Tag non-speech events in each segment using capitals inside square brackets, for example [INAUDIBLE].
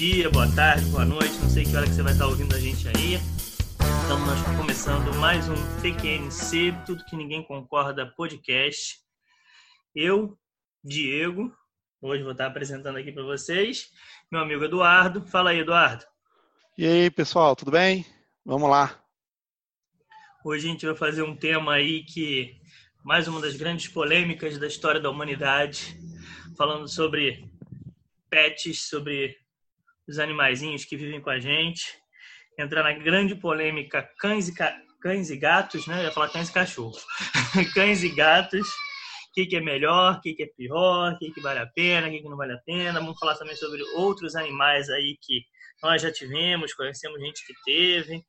dia, boa tarde, boa noite, não sei que hora que você vai estar ouvindo a gente aí. Estamos nós começando mais um TQNC, Tudo Que Ninguém Concorda podcast. Eu, Diego, hoje vou estar apresentando aqui para vocês, meu amigo Eduardo. Fala aí, Eduardo. E aí, pessoal, tudo bem? Vamos lá. Hoje a gente vai fazer um tema aí que mais uma das grandes polêmicas da história da humanidade, falando sobre pets, sobre os animaizinhos que vivem com a gente. Entrar na grande polêmica cães e, ca... cães e gatos, né? Eu ia falar cães e cachorros. [LAUGHS] cães e gatos. O que, que é melhor, o que, que é pior, o que, que vale a pena, o que não vale a pena. Vamos falar também sobre outros animais aí que nós já tivemos, conhecemos gente que teve,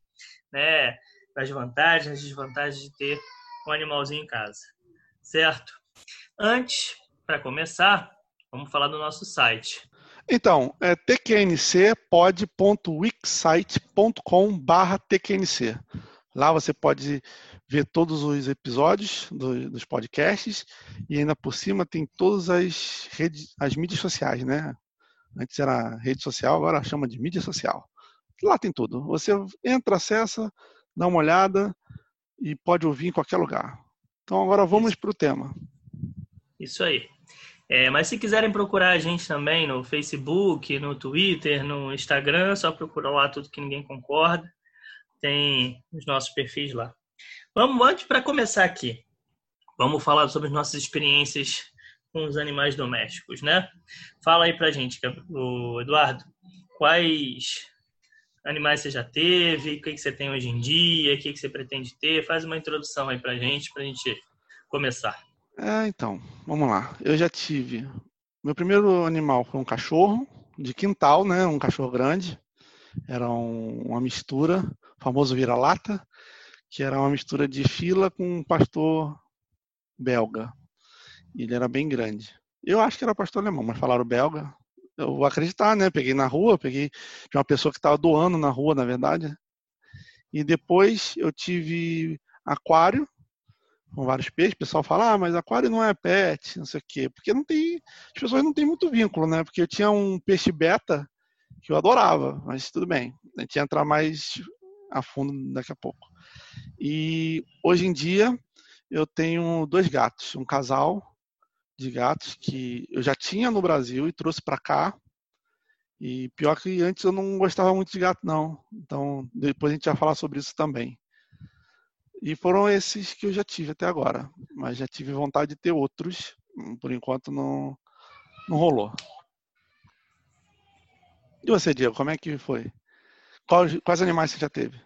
né? As vantagens, as desvantagens de ter um animalzinho em casa, certo? Antes, para começar, vamos falar do nosso site. Então, é tqncpod.wixsite.com barra tqnc. Lá você pode ver todos os episódios do, dos podcasts e ainda por cima tem todas as redes, as mídias sociais, né? Antes era rede social, agora chama de mídia social. Lá tem tudo. Você entra, acessa, dá uma olhada e pode ouvir em qualquer lugar. Então agora vamos para o tema. Isso aí. É, mas se quiserem procurar a gente também no Facebook, no Twitter, no Instagram, só procurar lá tudo que ninguém concorda. Tem os nossos perfis lá. Vamos antes para começar aqui. Vamos falar sobre as nossas experiências com os animais domésticos, né? Fala aí pra gente, Eduardo, quais animais você já teve, o que você tem hoje em dia, o que você pretende ter? Faz uma introdução aí pra gente, pra gente começar. É, então, vamos lá. Eu já tive. Meu primeiro animal foi um cachorro de quintal, né? Um cachorro grande. Era um, uma mistura, famoso vira-lata, que era uma mistura de fila com um pastor belga. Ele era bem grande. Eu acho que era pastor alemão, mas falaram belga. Eu vou acreditar, né? Peguei na rua, peguei de uma pessoa que estava doando na rua, na verdade. E depois eu tive aquário, com vários peixes, o pessoal fala, ah, mas aquário não é pet, não sei o quê. Porque não tem. As pessoas não têm muito vínculo, né? Porque eu tinha um peixe beta que eu adorava, mas tudo bem. A gente ia entrar mais a fundo daqui a pouco. E hoje em dia eu tenho dois gatos, um casal de gatos que eu já tinha no Brasil e trouxe para cá. E pior que antes eu não gostava muito de gato, não. Então depois a gente vai falar sobre isso também. E foram esses que eu já tive até agora. Mas já tive vontade de ter outros. Por enquanto não, não rolou. E você, Diego, como é que foi? Quais, quais animais você já teve?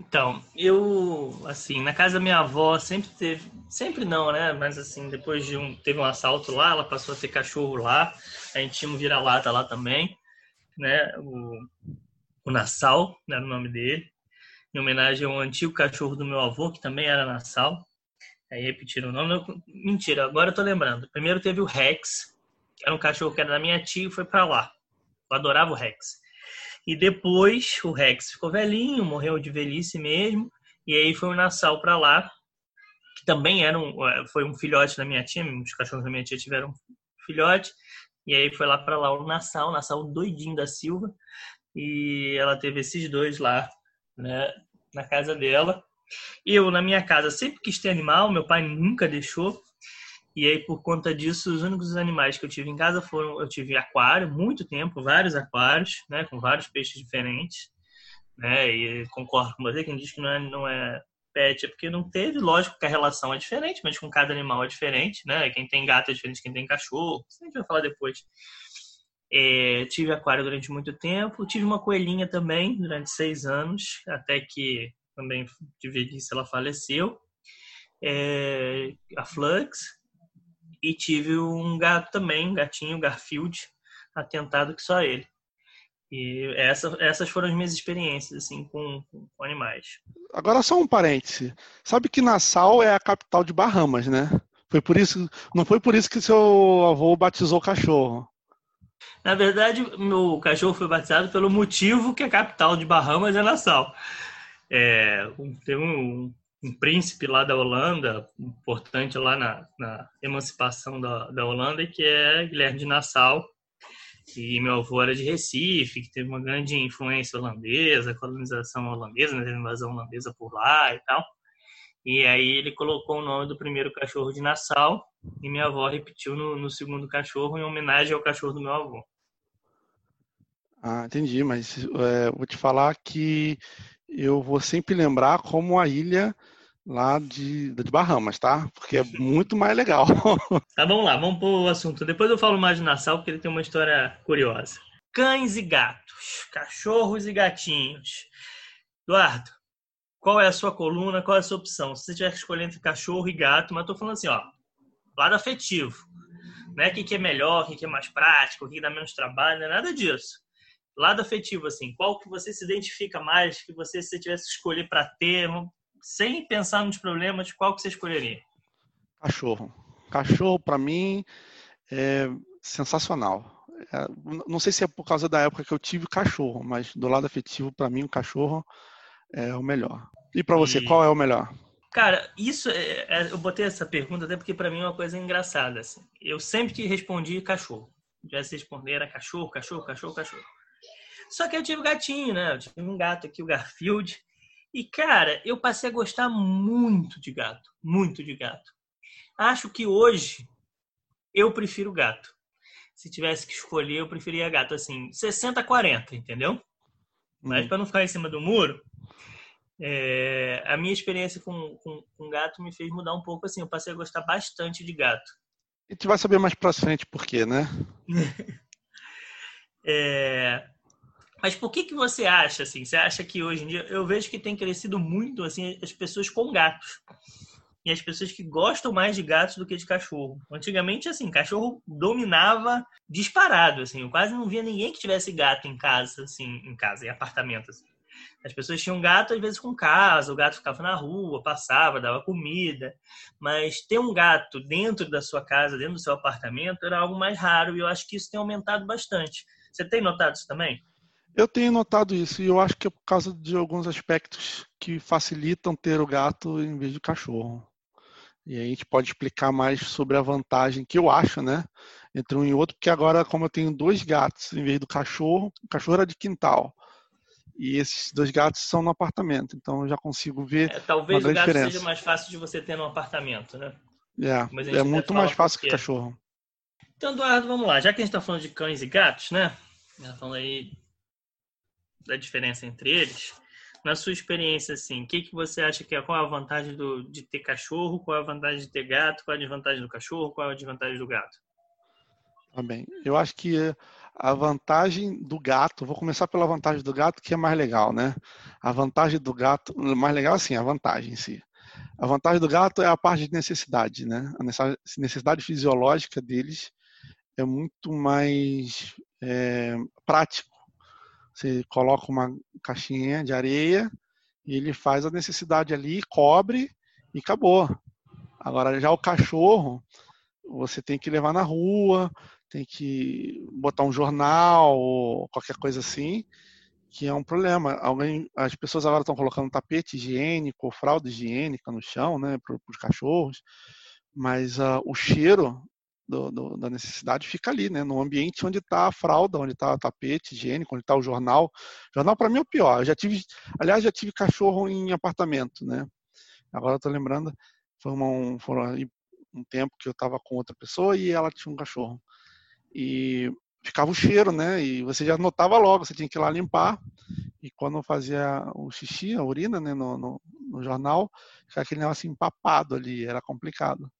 Então, eu, assim, na casa da minha avó sempre teve, sempre não, né? Mas assim, depois de um, teve um assalto lá, ela passou a ter cachorro lá, a gente tinha um vira-lata lá também, né? O, o Nassau, né, era o nome dele em homenagem a um antigo cachorro do meu avô, que também era Nassau. Aí repetiram o nome. Não, mentira, agora eu tô lembrando. Primeiro teve o Rex, que era um cachorro que era da minha tia e foi para lá. Eu adorava o Rex. E depois o Rex ficou velhinho, morreu de velhice mesmo. E aí foi o Nassau para lá, que também era um, é, foi um filhote da minha tia. Os cachorros da minha tia tiveram um filhote. E aí foi lá para lá o Nassau, o Nassau doidinho da Silva. E ela teve esses dois lá né, na casa dela. Eu, na minha casa, sempre quis ter animal, meu pai nunca deixou. E aí, por conta disso, os únicos animais que eu tive em casa foram: eu tive aquário, muito tempo, vários aquários, né, com vários peixes diferentes. Né, e concordo com você, quem diz que não é, não é pet é porque não teve, lógico que a relação é diferente, mas com cada animal é diferente, né? Quem tem gato é diferente de quem tem cachorro, isso a gente vai falar depois. É, tive aquário durante muito tempo. Tive uma coelhinha também durante seis anos, até que também de velhice ela faleceu. É, a Flux. E tive um gato também, um gatinho, Garfield, atentado que só ele. E essa, essas foram as minhas experiências assim com, com, animais. Agora só um parêntese. Sabe que Nassau é a capital de Bahamas, né? Foi por isso, não foi por isso que seu avô batizou o cachorro. Na verdade, meu cachorro foi batizado pelo motivo que a capital de Bahamas é Nassau. É, tem um, um, príncipe lá da Holanda, importante lá na, na emancipação da, da Holanda, que é Guilherme de Nassau. E meu avô era de Recife, que teve uma grande influência holandesa, colonização holandesa, né? invasão holandesa por lá e tal. E aí ele colocou o nome do primeiro cachorro de Nassau e minha avó repetiu no, no segundo cachorro em homenagem ao cachorro do meu avô. Ah, entendi, mas é, vou te falar que eu vou sempre lembrar como a ilha lá de, de Bahamas, tá? Porque é [LAUGHS] muito mais legal. [LAUGHS] Tá, vamos lá, vamos pro assunto. Depois eu falo mais de Nassau, porque ele tem uma história curiosa. Cães e gatos, cachorros e gatinhos. Eduardo, qual é a sua coluna, qual é a sua opção? Se você tiver que escolher entre cachorro e gato, mas tô falando assim, ó, lado afetivo. Não é o que é melhor, o que é mais prático, o que dá menos trabalho, não é nada disso. Lado afetivo, assim, qual que você se identifica mais, que você, se tivesse que escolher para ter, sem pensar nos problemas, qual que você escolheria? Cachorro. Cachorro, para mim, é sensacional. É, não sei se é por causa da época que eu tive cachorro, mas do lado afetivo, para mim, o cachorro é o melhor. E para você, e... qual é o melhor? Cara, isso é, é, eu botei essa pergunta até porque para mim é uma coisa engraçada. Assim. Eu sempre que respondi cachorro. Já se responder era cachorro, cachorro, cachorro, cachorro. Só que eu tive gatinho, né? Eu tive um gato aqui, o Garfield. E, cara, eu passei a gostar muito de gato. Muito de gato. Acho que hoje eu prefiro gato. Se tivesse que escolher, eu preferia gato. Assim, 60-40, entendeu? Mas para não ficar em cima do muro, é, a minha experiência com, com, com, gato me fez mudar um pouco. Assim, eu passei a gostar bastante de gato. E tu vai saber mais pra frente por quê, né? [LAUGHS] é, mas por que que você acha assim? Você acha que hoje em dia eu vejo que tem crescido muito assim as pessoas com gatos e as pessoas que gostam mais de gatos do que de cachorro. Antigamente assim, cachorro dominava disparado assim. Eu quase não via ninguém que tivesse gato em casa assim, em casa, em apartamento assim. As pessoas tinham gato, às vezes, com casa, o gato ficava na rua, passava, dava comida. Mas ter um gato dentro da sua casa, dentro do seu apartamento, era algo mais raro e eu acho que isso tem aumentado bastante. Você tem notado isso também? Eu tenho notado isso e eu acho que é por causa de alguns aspectos que facilitam ter o gato em vez de cachorro. E aí a gente pode explicar mais sobre a vantagem que eu acho, né, entre um e outro, porque agora como eu tenho dois gatos em vez do cachorro, o cachorro era de quintal. E esses dois gatos são no apartamento, então eu já consigo ver. É, talvez o gato diferença. seja mais fácil de você ter no apartamento, né? É, é muito mais fácil que cachorro. Então, Eduardo, vamos lá. Já que a gente está falando de cães e gatos, né? Já falando aí da diferença entre eles. Na sua experiência, assim, o que, que você acha que é qual é a vantagem do, de ter cachorro, qual é a vantagem de ter gato, qual é a desvantagem do cachorro, qual é a desvantagem do gato? Bem. Eu acho que a vantagem do gato, vou começar pela vantagem do gato, que é mais legal, né? A vantagem do gato, mais legal assim, a vantagem em si. A vantagem do gato é a parte de necessidade, né? A necessidade fisiológica deles é muito mais é, prático você coloca uma caixinha de areia e ele faz a necessidade ali, cobre e acabou. Agora já o cachorro, você tem que levar na rua, tem que botar um jornal ou qualquer coisa assim, que é um problema. Alguém, as pessoas agora estão colocando tapete higiênico fralda higiênica no chão, né, para os cachorros, mas uh, o cheiro do, do, da necessidade fica ali, né? No ambiente onde está a fralda, onde está o tapete higiênico, onde está o jornal. O jornal para mim é o pior. Eu já tive, aliás, já tive cachorro em apartamento, né? Agora eu tô lembrando, foi um, foi um tempo que eu estava com outra pessoa e ela tinha um cachorro. E ficava o cheiro, né? E você já notava logo, você tinha que ir lá limpar. E quando fazia o xixi, a urina, né, no, no, no jornal, ficava aquele negócio empapado ali, era complicado.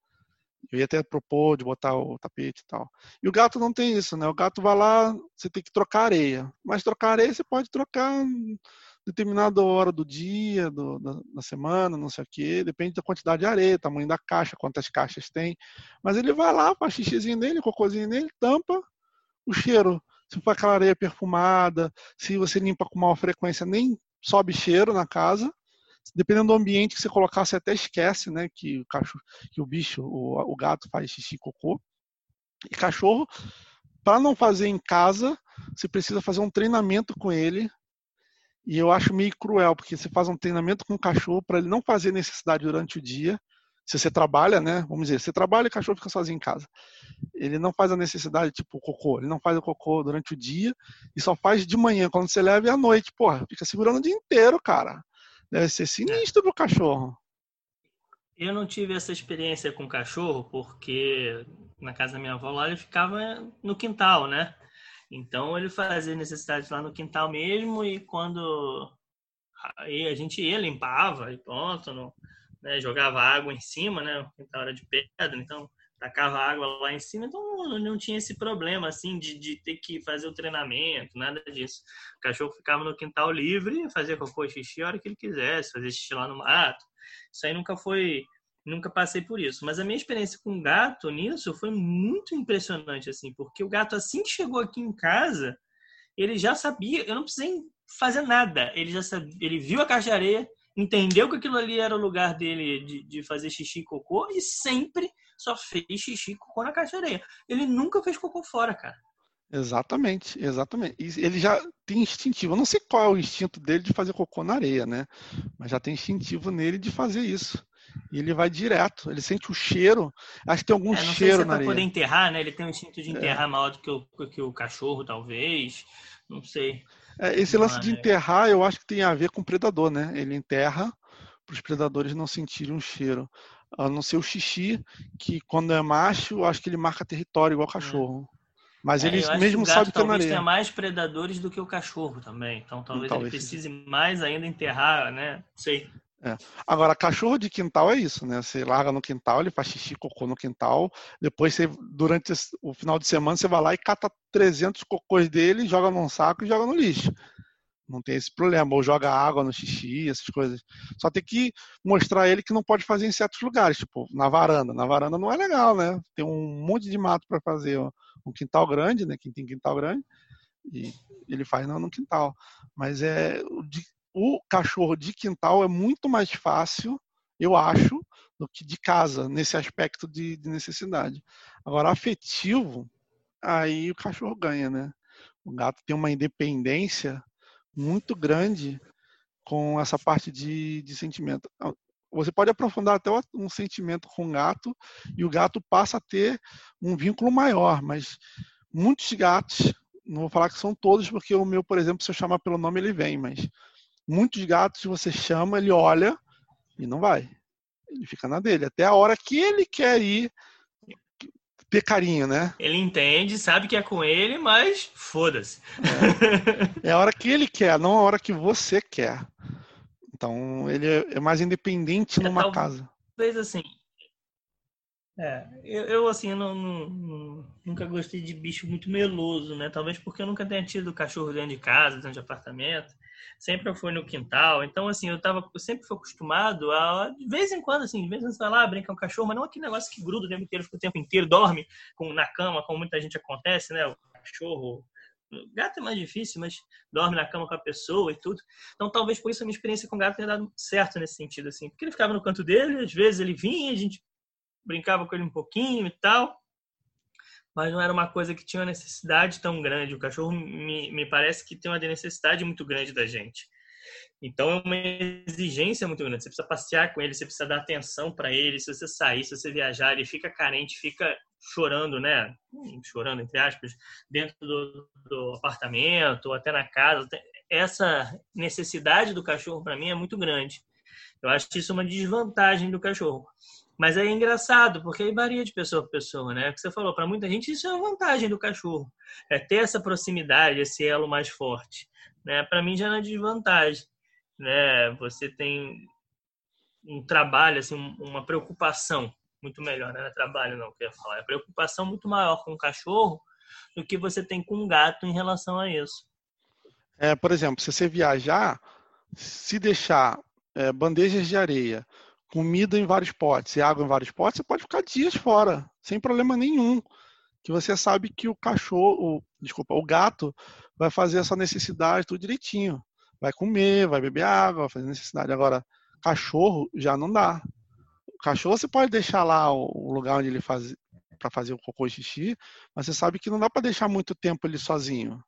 Eu ia até propor de botar o tapete e tal. E o gato não tem isso, né? O gato vai lá, você tem que trocar areia. Mas trocar areia você pode trocar determinada hora do dia, do, da, da, semana, não sei o quê. Depende da quantidade de areia, tamanho da caixa, quantas caixas tem. Mas ele vai lá, faz xixizinho nele, cocôzinho nele, tampa o cheiro. Se for aquela areia perfumada, se você limpa com maior frequência, nem sobe cheiro na casa dependendo do ambiente que você colocar, você até esquece, né, que o cachorro, que o bicho, o, o gato faz xixi e cocô. E cachorro, para não fazer em casa, você precisa fazer um treinamento com ele. E eu acho meio cruel, porque você faz um treinamento com o cachorro para ele não fazer necessidade durante o dia. se você trabalha, né? Vamos dizer, você trabalha e o cachorro fica sozinho em casa. Ele não faz a necessidade, tipo, o cocô. Ele não faz o cocô durante o dia e só faz de manhã, quando você leva e à noite. Porra, fica segurando o dia inteiro, cara. Deve ser sinistro pro cachorro. Eu não tive essa experiência com cachorro, porque na casa da minha avó lá ele ficava no quintal, né? Então ele fazia necessidade lá no quintal mesmo e quando aí a gente ia, limpava e pronto, né, jogava água em cima, né? O quintal era de pedra, então tacava água lá em cima, então não tinha esse problema assim de, de ter que fazer o treinamento, nada disso. O cachorro ficava no quintal livre, fazia cocô e xixi a hora que ele quisesse, fazia xixi lá no mato. Isso aí nunca foi, nunca passei por isso. Mas a minha experiência com gato nisso foi muito impressionante assim, porque o gato assim que chegou aqui em casa, ele já sabia, eu não precisei fazer nada. Ele já sabia, ele viu a caixa de areia, entendeu que aquilo ali era o lugar dele de, de fazer xixi e cocô e sempre só fez xixi e cocô na caixa de areia. Ele nunca fez cocô fora, cara. Exatamente, exatamente. Ele já tem instintivo. Eu não sei qual é o instinto dele de fazer cocô na areia, né? Mas já tem instintivo nele de fazer isso. E ele vai direto. Ele sente o cheiro. Acho que tem algum é, não cheiro sei se é na areia. poder enterrar, né? Ele tem um instinto de é. enterrar é. maior do que o, que o cachorro, talvez. Não sei. É, esse lance de enterrar, eu acho que tem a ver com o predador, né? Ele enterra para os predadores não sentirem um cheiro. A não ser o xixi, que quando é macho, acho que ele marca território igual é. cachorro. Mas é, ele mesmo que sabe que é areia. tenha mais predadores do que o cachorro também. Então talvez, talvez ele precise mais ainda enterrar, né? Sei. É. Agora, cachorro de quintal é isso, né? Você larga no quintal, ele faz xixi, cocô no quintal. Depois, você, durante o final de semana, você vai lá e cata 300 cocôs dele, joga num saco e joga no lixo. Não tem esse problema. Ou joga água no xixi, essas coisas. Só tem que mostrar ele que não pode fazer em certos lugares, tipo na varanda. Na varanda não é legal, né? Tem um monte de mato para fazer. Um quintal grande, né? Quem tem quintal grande. E ele faz no, no quintal. Mas é o cachorro de quintal é muito mais fácil, eu acho, do que de casa, nesse aspecto de, de necessidade. Agora, afetivo, aí o cachorro ganha, né? O gato tem uma independência muito grande com essa parte de, de sentimento. Você pode aprofundar até um sentimento com o gato e o gato passa a ter um vínculo maior, mas muitos gatos, não vou falar que são todos, porque o meu, por exemplo, se eu chamar pelo nome, ele vem, mas Muitos gatos você chama, ele olha e não vai. Ele fica na dele. Até a hora que ele quer ir ter carinho, né? Ele entende, sabe que é com ele, mas foda-se. É. é a hora que ele quer, não a hora que você quer. Então ele é mais independente é, numa casa. Talvez assim. É, eu, eu assim, não, não, nunca gostei de bicho muito meloso, né? Talvez porque eu nunca tenha tido cachorro dentro de casa, dentro de apartamento sempre eu fui no quintal. Então, assim, eu, tava, eu sempre fui acostumado a, de vez em quando, assim, de vez em quando você vai lá, brincar com o cachorro, mas não aquele negócio que gruda o tempo inteiro, fica o tempo inteiro, dorme com, na cama, como muita gente acontece, né? O cachorro. O gato é mais difícil, mas dorme na cama com a pessoa e tudo. Então, talvez por isso a minha experiência com o gato tenha dado certo nesse sentido, assim. Porque ele ficava no canto dele, às vezes ele vinha, a gente brincava com ele um pouquinho e tal mas não era uma coisa que tinha uma necessidade tão grande. O cachorro me, me parece que tem uma necessidade muito grande da gente. Então é uma exigência muito grande. Você precisa passear com ele, você precisa dar atenção para ele. Se você sair, se você viajar, ele fica carente, fica chorando, né? Chorando, entre aspas, dentro do, do apartamento ou até na casa. Essa necessidade do cachorro, para mim, é muito grande. Eu acho isso uma desvantagem do cachorro. Mas é engraçado, porque aí varia de pessoa para pessoa, né? O que você falou, para muita gente isso é uma vantagem do cachorro. É ter essa proximidade, esse elo mais forte. Né? Para mim já não é desvantagem. Né? Você tem um trabalho, assim, uma preocupação muito melhor, né? Não é trabalho não, que eu ia falar. É preocupação muito maior com o cachorro do que você tem com um gato em relação a isso. É, por exemplo, se você viajar, se deixar é, bandejas de areia comida em vários potes e água em vários potes, você pode ficar dias fora, sem problema nenhum. Que você sabe que o cachorro, desculpa, o gato vai fazer essa necessidade tudo direitinho. Vai comer, vai beber água, vai fazer necessidade. Agora, cachorro já não dá. O cachorro você pode deixar lá o lugar onde ele faz para fazer o cocô e xixi, mas você sabe que não dá para deixar muito tempo ele sozinho.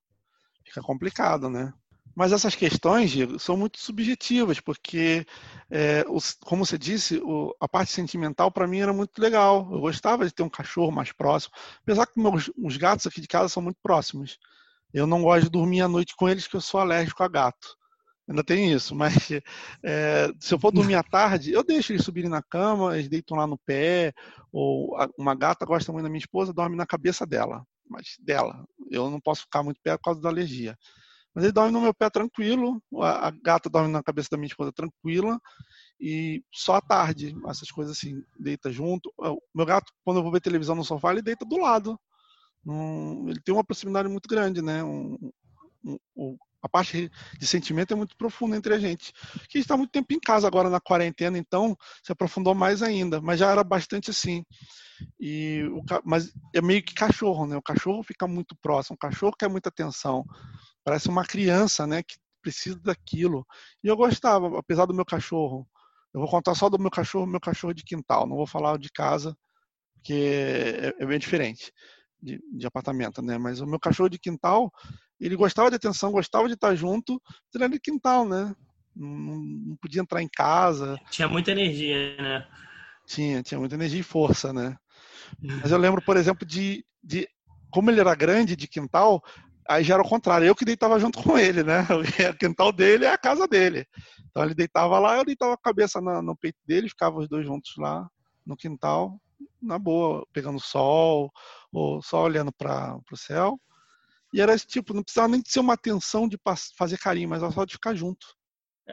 Fica complicado, né? Mas essas questões, Diego, são muito subjetivas, porque, é, os, como você disse, o, a parte sentimental para mim era muito legal. Eu gostava de ter um cachorro mais próximo, apesar que meus, os gatos aqui de casa são muito próximos. Eu não gosto de dormir à noite com eles, porque eu sou alérgico a gato. Ainda tem isso, [LAUGHS] mas é, se eu for dormir à tarde, eu deixo eles subirem na cama, eles deitam lá no pé, ou uma gata gosta muito da minha esposa, dorme na cabeça dela, mas dela. Eu não posso ficar muito perto por causa da alergia. Mas ele dorme no meu pé tranquilo, a, a gata dorme na cabeça da minha esposa tranquila, e só à tarde, essas coisas assim, deita junto. O meu gato, quando eu vou ver televisão no sofá, ele deita do lado. Um, ele tem uma proximidade muito grande, né? Um, um, a parte de sentimento é muito profunda entre a gente. Que está muito tempo em casa agora na quarentena, então se aprofundou mais ainda, mas já era bastante assim. E o, mas é meio que cachorro, né? O cachorro fica muito próximo, o cachorro quer muita atenção. Parece uma criança, né, que precisa daquilo. E eu gostava, apesar do meu cachorro. Eu vou contar só do meu cachorro, meu cachorro de quintal, não vou falar de casa, porque é, é bem diferente de, de apartamento, né? Mas o meu cachorro de quintal, ele gostava de atenção, gostava de estar junto, ele era de quintal, né? Não, não, podia entrar em casa. Tinha muita energia, né? Tinha, tinha muita energia e força, né? [LAUGHS] Mas eu lembro, por exemplo, de, de como ele era grande de quintal, aí já era o contrário, eu que deitava junto com ele, né? [LAUGHS] O quintal dele é a casa dele. Então ele deitava lá, eu deitava a cabeça no, peito dele, ficava os dois juntos lá no quintal, na boa, pegando sol, ou só olhando para o céu. E era esse tipo, não precisava nem de ser uma atenção de fazer carinho, mas só de ficar junto.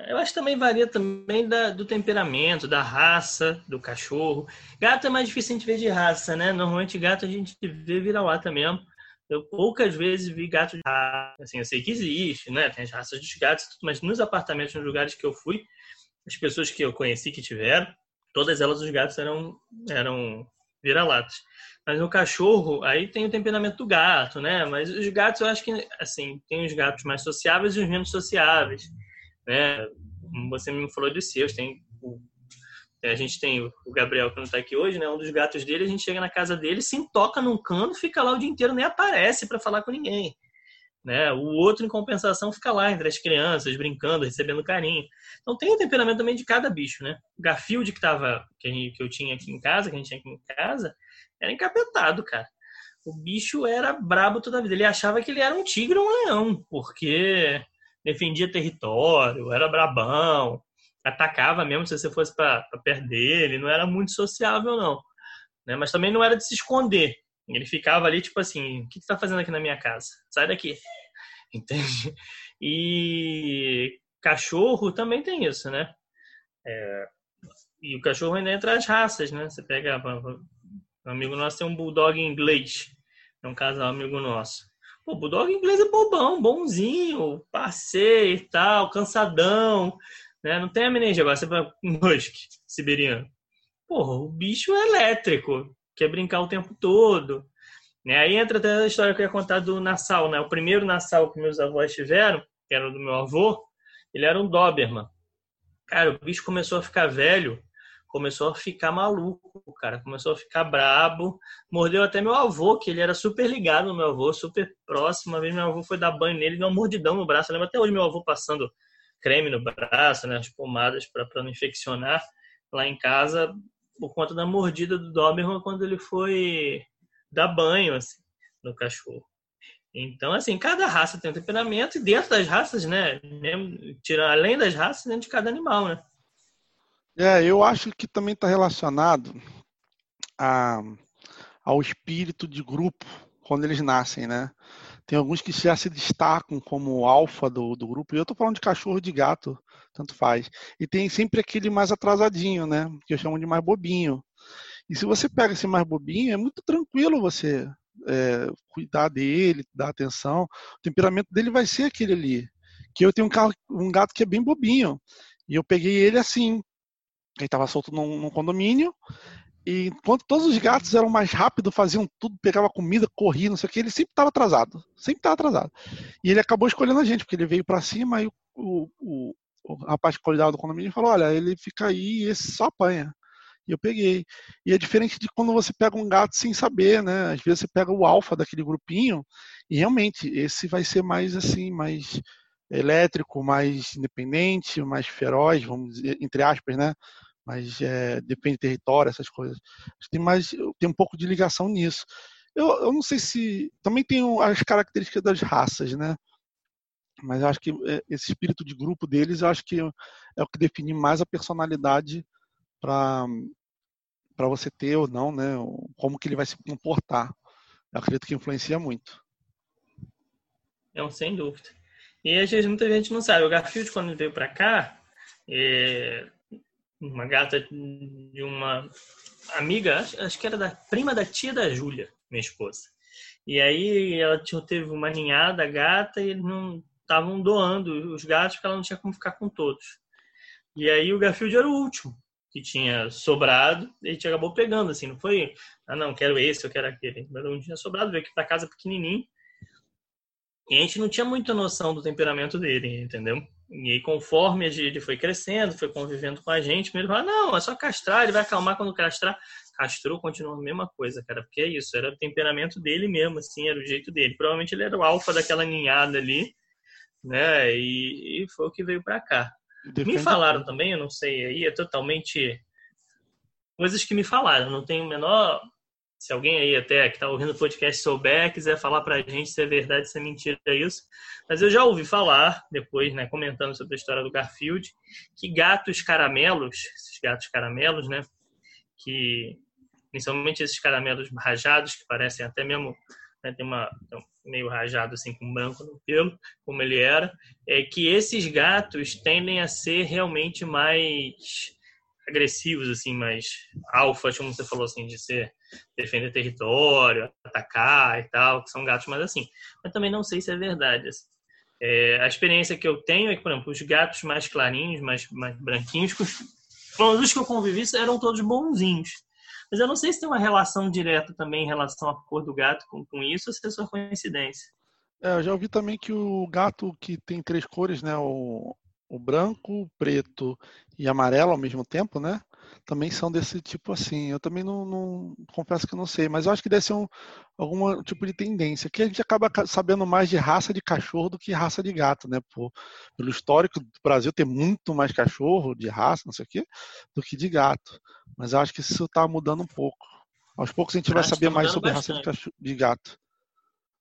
Eu acho que também varia também da, do temperamento, da raça do cachorro. Gato é mais difícil a gente ver de raça, né? Normalmente gato a gente vê vira-lata mesmo. Eu poucas vezes vi gato de raça. Assim, eu sei que existe, né? Tem as raças dos gatos, mas nos apartamentos, nos lugares que eu fui, as pessoas que eu conheci que tiveram, todas elas os gatos eram, eram vira-latas. Mas no cachorro, aí tem o temperamento do gato, né? Mas os gatos, eu acho que, assim, tem os gatos mais sociáveis e os menos sociáveis, né? Você me falou dos seus, tem o, a gente tem o Gabriel que não está aqui hoje, né? Um dos gatos dele, a gente chega na casa dele, se toca num cano, fica lá o dia inteiro, nem aparece para falar com ninguém. Né? O outro, em compensação, fica lá entre as crianças, brincando, recebendo carinho. Então tem o temperamento também de cada bicho, né? O Garfield que, tava, que, eu tinha aqui em casa, que a gente tinha aqui em casa, era encapetado, cara. O bicho era brabo toda a vida. Ele achava que ele era um tigre ou um leão, porque defendia território, era brabão, atacava mesmo se você fosse para perto dele, não era muito sociável, não. Né? Mas também não era de se esconder. Ele ficava ali, tipo assim, o que está fazendo aqui na minha casa? Sai daqui. [LAUGHS] Entende? E cachorro também tem isso, né? É... E o cachorro ainda entra as raças, né? Você pega. Um amigo nosso tem um bulldog inglês. É um casal amigo nosso. O bulldog inglês é bobão, bonzinho, passeio e tal, cansadão. Né? Não tem a meningite. Agora você vai husky siberiano. Porra, o bicho é elétrico quer brincar o tempo todo. Né? Aí entra até a história que eu ia contar do Nassau, né? O primeiro Nassau que meus avós tiveram, que era do meu avô, ele era um Doberman. Cara, o bicho começou a ficar velho, começou a ficar maluco, cara, começou a ficar brabo, mordeu até meu avô, que ele era super ligado no meu avô, super próximo. Uma vez meu avô foi dar banho nele, deu uma mordidão no braço. Eu lembro até hoje meu avô passando creme no braço, né, as pomadas para não infeccionar lá em casa por conta da mordida do Doberman quando ele foi dar banho assim, no cachorro. Então, assim, cada raça tem um temperamento e dentro das raças, né? Tira, além das raças, dentro de cada animal, né? É, eu acho que também está relacionado a, ao espírito de grupo quando eles nascem, né? Tem alguns que já se destacam como alfa do, do grupo. E eu estou falando de cachorro de gato, tanto faz. E tem sempre aquele mais atrasadinho, né? Que eu chamo de mais bobinho. E se você pega esse mais bobinho, é muito tranquilo você é, cuidar dele, dar atenção. O temperamento dele vai ser aquele ali. Que eu tenho um, carro, um gato que é bem bobinho. E eu peguei ele assim. Ele estava solto num, num condomínio. E enquanto todos os gatos eram mais rápidos, faziam tudo, pegava comida, corria, não sei o que, ele sempre estava atrasado. Sempre estava atrasado. E ele acabou escolhendo a gente, porque ele veio para cima e o, o, o, rapaz que cuidava do condomínio falou: Olha, ele fica aí e esse só apanha. E eu peguei. E é diferente de quando você pega um gato sem saber, né? Às vezes você pega o alfa daquele grupinho e realmente esse vai ser mais assim, mais elétrico, mais independente, mais feroz, vamos dizer, entre aspas, né? Mas é, depende do território, essas coisas. Tem mais, tem um pouco de ligação nisso. Eu, eu não sei se também tem as características das raças, né? Mas acho que é, esse espírito de grupo deles, acho que é o que define mais a personalidade para para você ter ou não, né? Como que ele vai se comportar. Eu acredito que influencia muito. Não, sem dúvida. E às vezes muita gente não sabe. O Garfield, quando veio para cá, é uma gata de uma amiga, acho, que era da prima da tia da Júlia, minha esposa. E aí ela teve uma ninhada gata e eles não estavam doando os gatos porque ela não tinha como ficar com todos. E aí o Garfield era o último que tinha sobrado e a gente acabou pegando, assim, não foi, ah não, quero esse, eu quero aquele. Mas não tinha sobrado, veio aqui para casa pequenininho e a gente não tinha muita noção do temperamento dele, entendeu? E aí, conforme ele foi crescendo, foi convivendo com a gente, ele falou, não, é só castrar, ele vai acalmar quando castrar. Castrou, continua a mesma coisa, cara, porque é isso, era o temperamento dele mesmo, assim, era o jeito dele. Provavelmente ele era o alfa daquela ninhada ali, né, e, e foi o que veio para cá. Defende... Me falaram também, eu não sei, aí é totalmente coisas que me falaram, não tenho o menor se alguém aí até que está ouvindo o podcast souber, quiser falar para a gente se é verdade, se é mentira isso. Mas eu já ouvi falar, depois, né, comentando sobre a história do Garfield, que gatos caramelos, esses gatos caramelos, né, que principalmente esses caramelos rajados, que parecem até mesmo, né, tem uma meio rajado assim com branco no pelo, como ele era, é que esses gatos tendem a ser realmente mais agressivos, assim, mais alfas, como você falou, assim, de ser defender território, atacar e tal, que são gatos mais assim. Mas também não sei se é verdade. Assim. É, a experiência que eu tenho é que, por exemplo, os gatos mais clarinhos, mais, mais branquinhos, os que eu convivi eram todos bonzinhos. Mas eu não sei se tem uma relação direta também em relação à cor do gato com, com isso ou se é só coincidência. É, eu já ouvi também que o gato que tem três cores, né? O, o branco, o preto e amarelo ao mesmo tempo, né? Também são desse tipo assim. Eu também não, não confesso que não sei, mas eu acho que deve ser um, algum tipo de tendência. Que a gente acaba sabendo mais de raça de cachorro do que raça de gato, né? Por, pelo histórico do Brasil ter muito mais cachorro de raça, não sei o quê, do que de gato. Mas eu acho que isso está mudando um pouco. Aos poucos a gente vai saber tá mais sobre bastante. raça de, cachorro, de gato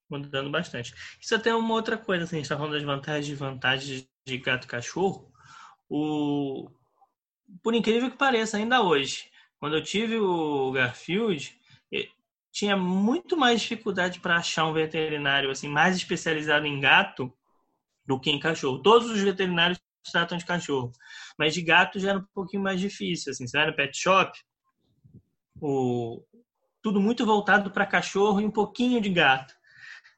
mudando bastante. Isso até é uma outra coisa, assim, a gente está falando das vantagens e desvantagens de gato e cachorro. O... Por incrível que pareça, ainda hoje, quando eu tive o Garfield, tinha muito mais dificuldade para achar um veterinário assim mais especializado em gato do que em cachorro. Todos os veterinários tratam de cachorro, mas de gato já era um pouquinho mais difícil. Assim, você vai no pet shop, o... tudo muito voltado para cachorro e um pouquinho de gato.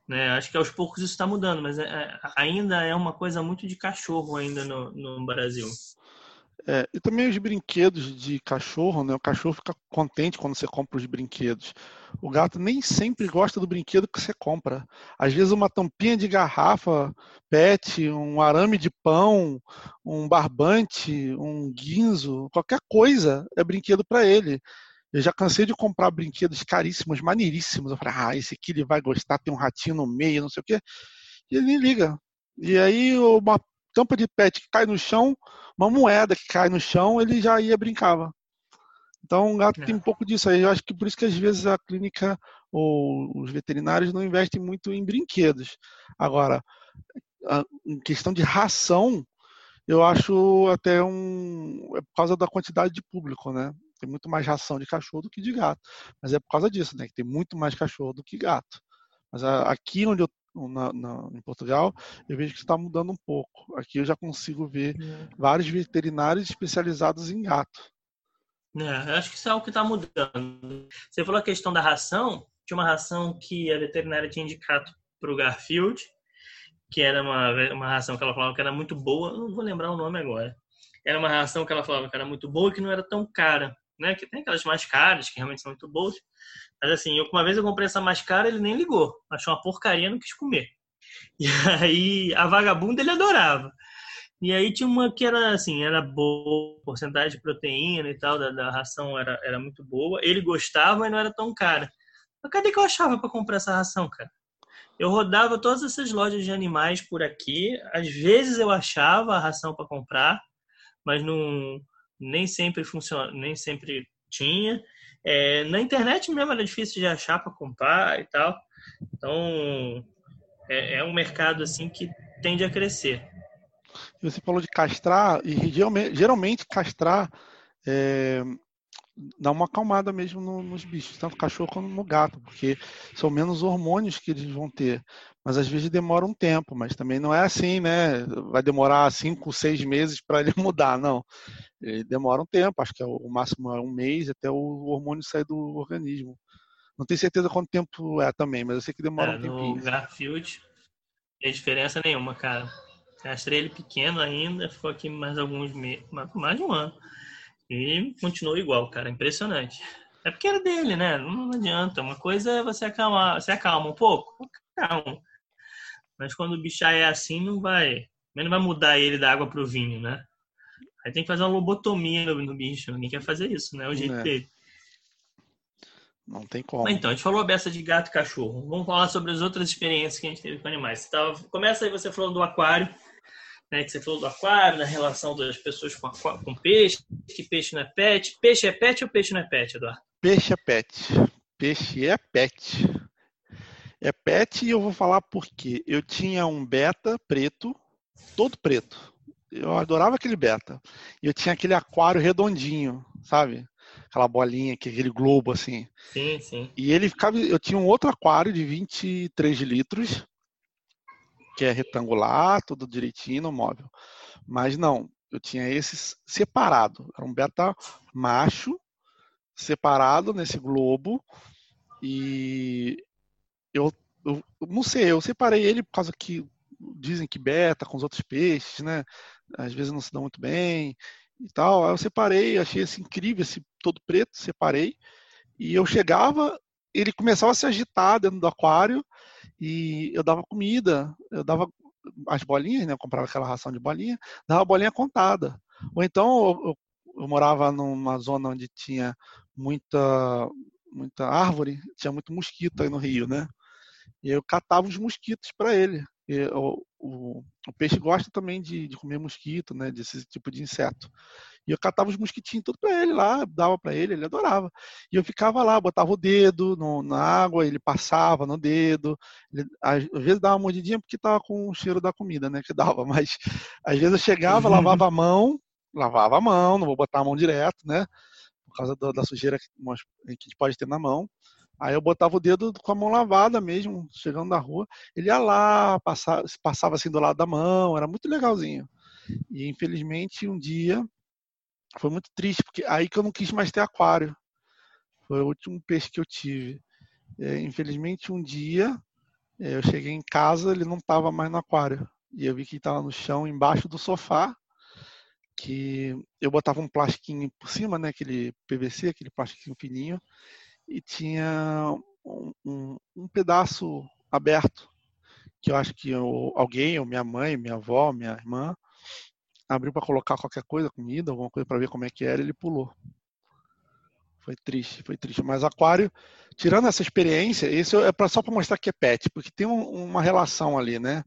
Né? Acho que aos poucos isso está mudando, mas é, é, ainda é uma coisa muito de cachorro ainda no, no Brasil. É, e também os brinquedos de cachorro, né? O cachorro fica contente quando você compra os brinquedos. O gato nem sempre gosta do brinquedo que você compra. Às vezes uma tampinha de garrafa, pet, um arame de pão, um barbante, um guinzo, qualquer coisa é brinquedo para ele. Eu já cansei de comprar brinquedos caríssimos, maneiríssimos. Eu falei, ah, esse aqui ele vai gostar, tem um ratinho no meio, não sei o quê. E ele nem liga. E aí, uma tampa de pet que cai no chão, uma moeda que cai no chão, ele já ia brincava. Então, o gato é. tem um pouco disso aí. Eu acho que por isso que às vezes a clínica ou os veterinários não investem muito em brinquedos. Agora, em questão de ração, eu acho até um. É por causa da quantidade de público, né? Tem muito mais ração de cachorro do que de gato. Mas é por causa disso, né? Que tem muito mais cachorro do que gato. Mas aqui onde eu na, na, em Portugal, eu vejo que está mudando um pouco. Aqui eu já consigo ver é. vários veterinários especializados em gato. É, acho que isso é algo que está mudando. Você falou a questão da ração. Tinha uma ração que a veterinária tinha indicado para o Garfield, que era uma, uma ração que ela falava que era muito boa. não vou lembrar o nome agora. Era uma ração que ela falava que era muito boa e que não era tão cara né? Que tem aquelas mais caras, que realmente são muito boas. Mas assim, eu, uma vez eu comprei essa mais cara, ele nem ligou. Achou uma porcaria, não quis comer. [LAUGHS] E aí, a vagabunda ele adorava. E aí tinha uma que era assim, era boa, porcentagem de proteína e tal, da, da ração era, era muito boa. Ele gostava, mas não era tão cara. Mas cadê que eu achava para comprar essa ração, cara? eu rodava todas essas lojas de animais por aqui. Às vezes eu achava a ração para comprar, mas não, nem sempre funciona, nem sempre tinha. É, na internet mesmo era difícil de achar para comprar e tal. Então é, é um mercado assim que tende a crescer. Você falou de castrar e geralmente castrar é, dá uma acalmada mesmo no, nos bichos, tanto cachorro quanto no gato, porque são menos hormônios que eles vão ter. Mas às vezes demora um tempo, mas também não é assim, né? Vai demorar cinco, seis meses para ele [LAUGHS] mudar, não. Ele demora um tempo, acho que é o máximo é um mês até o hormônio sair do organismo. Não tenho certeza quanto tempo é também, mas eu sei que demora é, um tempinho. No Garfield, não tem diferença nenhuma, cara. Castrei ele pequeno ainda, ficou aqui mais alguns meses, mais de um ano. E continuou igual, cara. Impressionante. É porque era dele, né? Não adianta. Uma coisa é você acalmar, você acalma um pouco, calma. Mas quando o bicho é assim, não vai. Não vai mudar ele da água pro vinho, né? Aí tem que fazer uma lobotomia no, no bicho. Ninguém quer fazer isso, né? É o jeito é. dele. Não tem como. Mas então, a gente falou a beça de gato e cachorro. Vamos falar sobre as outras experiências que a gente teve com animais. Você tava... Começa aí você falando do aquário né, que você falou do aquário, da relação das pessoas com, com peixe, que peixe não é pet. Peixe é pet ou peixe não é pet, Eduardo? Peixe é pet. Peixe é pet. É pet e eu vou falar porque eu tinha um beta preto, todo preto. Eu adorava aquele beta. E eu tinha aquele aquário redondinho, sabe? Aquela bolinha, aquele globo assim. Sim, sim. E ele ficava. Eu tinha um outro aquário de 23 litros que é retangular, tudo direitinho no móvel. Mas não, eu tinha esses separado. Era um beta macho separado nesse globo e eu, eu, não sei, eu separei ele por causa que dizem que beta com os outros peixes, né? Às vezes não se dão muito bem e tal. Aí eu separei, achei esse incrível, esse todo preto, separei. E eu chegava, ele começava a se agitar dentro do aquário e eu dava comida, eu dava as bolinhas, né? Eu comprava aquela ração de bolinha, dava a bolinha contada. Ou então eu, eu, morava numa zona onde tinha muita muita árvore, tinha muito mosquito aí no Rio, né? E eu catava os mosquitos para ele. E, o, o, o, peixe gosta também de, de comer mosquito, né? Desse tipo de inseto. E eu catava os mosquitinhos tudo para ele lá, dava para ele, ele adorava. E eu ficava lá, botava o dedo no, na água, ele passava no dedo. Ele, às vezes dava uma mordidinha porque tava com o cheiro da comida, né? Que dava. [LAUGHS] Mas às vezes eu chegava, uhum. lavava a mão, lavava a mão, não vou botar a mão direto, né? Por causa da, da sujeira que, que a gente pode ter na mão. Aí eu botava o dedo com a mão lavada mesmo, chegando na rua. Ele ia lá, passava, passava assim do lado da mão, era muito legalzinho. E infelizmente um dia foi muito triste, porque aí que eu não quis mais ter aquário. Foi o último peixe que eu tive. É, infelizmente um dia é, eu cheguei em casa, ele não estava mais no aquário. E eu vi que estava no chão, embaixo do sofá, que eu botava um plastiquinho por cima, né, aquele PVC, aquele plastiquinho fininho, e tinha um, um, um pedaço aberto, que eu acho que eu, alguém, ou minha mãe, minha avó, minha irmã, abriu para colocar qualquer coisa, comida, alguma coisa para ver como é que era, ele pulou. Foi triste, foi triste. Mas aquário, tirando essa experiência, isso é pra, só para mostrar que é pet, porque tem um, uma relação ali, né?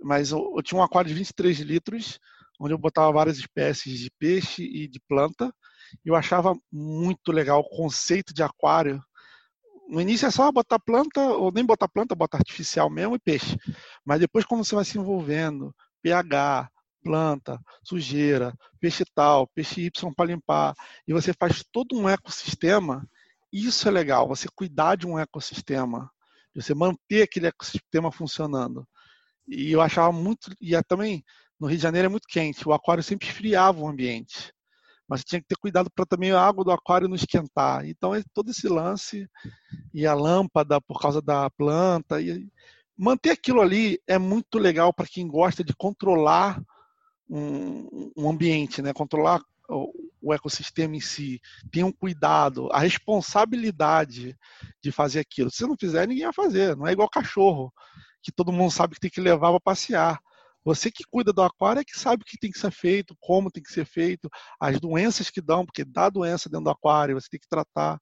Mas eu, eu, tinha um aquário de 23 litros, onde eu botava várias espécies de peixe e de planta, eu achava muito legal o conceito de aquário. No início é só botar planta, ou nem botar planta, botar artificial mesmo e peixe. Mas depois, quando você vai se envolvendo, pH, planta, sujeira, peixe tal, peixe Y para limpar, e você faz todo um ecossistema, isso é legal, você cuidar de um ecossistema, você manter aquele ecossistema funcionando. E eu achava muito, e é também no Rio de Janeiro é muito quente, o aquário sempre esfriava o ambiente mas tinha que ter cuidado para também a água do aquário não esquentar. Então, é todo esse lance e a lâmpada por causa da planta. E manter aquilo ali é muito legal para quem gosta de controlar um, um ambiente, né? controlar o, o ecossistema em si. Tem um cuidado, a responsabilidade de fazer aquilo. Se você não fizer, ninguém vai fazer. Não é igual cachorro, que todo mundo sabe que tem que levar para passear. Você que cuida do aquário é que sabe o que tem que ser feito, como tem que ser feito, as doenças que dão, porque dá doença dentro do aquário, você tem que tratar.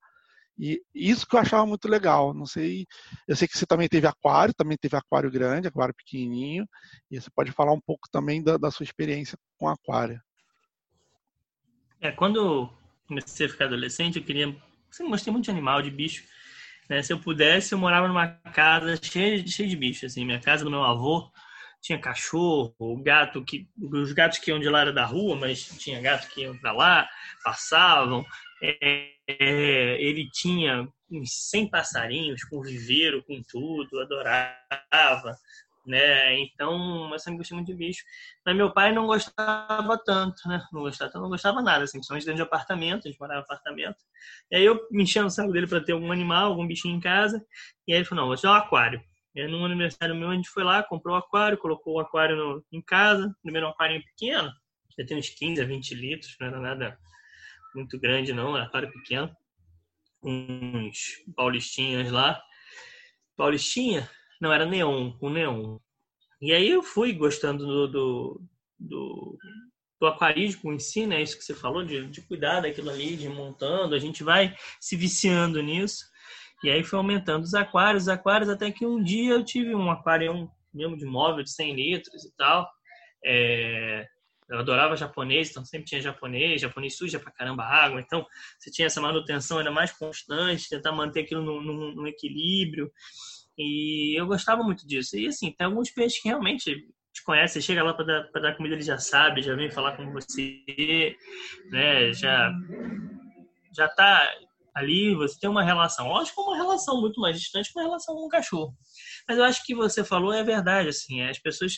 E isso que eu achava muito legal. Não sei, eu sei que você também teve aquário, também teve aquário grande, aquário pequenininho. E você pode falar um pouco também da, da sua experiência com aquário. É, quando comecei a ficar adolescente, eu queria, sempre gostei muito de animal, de bicho. Né? Se eu pudesse, eu morava numa casa cheia, cheia de bichos. Assim, minha casa do meu avô tinha cachorro, gato que os gatos que iam de lá era da rua, mas tinha gato que iam para lá, passavam. É, é, ele tinha uns 100 passarinhos com viveiro, com tudo, adorava, né? Então, eu sempre muito de bicho. Mas meu pai não gostava tanto, né? Não gostava, não gostava nada, assim, principalmente dentro de apartamento, a gente morava em apartamento. E aí eu me enchia no saco dele para ter algum animal, algum bichinho em casa. E aí ele falou: não, vou te dar um aquário. E aí, no aniversário meu, a gente foi lá, comprou o um aquário, colocou o aquário no, em casa. Primeiro um aquário pequeno, já tem uns 15 a 20 litros, não era nada muito grande não, era aquário pequeno. Uns paulistinhas lá. Paulistinha? Não, era neon, o neon. E aí eu fui gostando do, do, do, do aquarismo em si, né? Isso que você falou, de, de cuidar daquilo ali, de montando. A gente vai se viciando nisso. E aí foi aumentando os aquários, os aquários, até que um dia eu tive um aquário mesmo de móvel de 100 litros e tal. É, eu adorava japonês, então sempre tinha japonês, japonês suja pra caramba a água, então você tinha essa manutenção ainda mais constante, tentar manter aquilo no, no, no equilíbrio. E eu gostava muito disso. E assim, tem alguns peixes que realmente te conhece, chega lá para dar, dar comida, ele já sabe, já vem falar com você, né? Já já tá ali, você tem uma relação. Lógico, uma relação muito mais distante que uma relação com um cachorro. Mas eu acho que você falou é verdade, assim, as pessoas,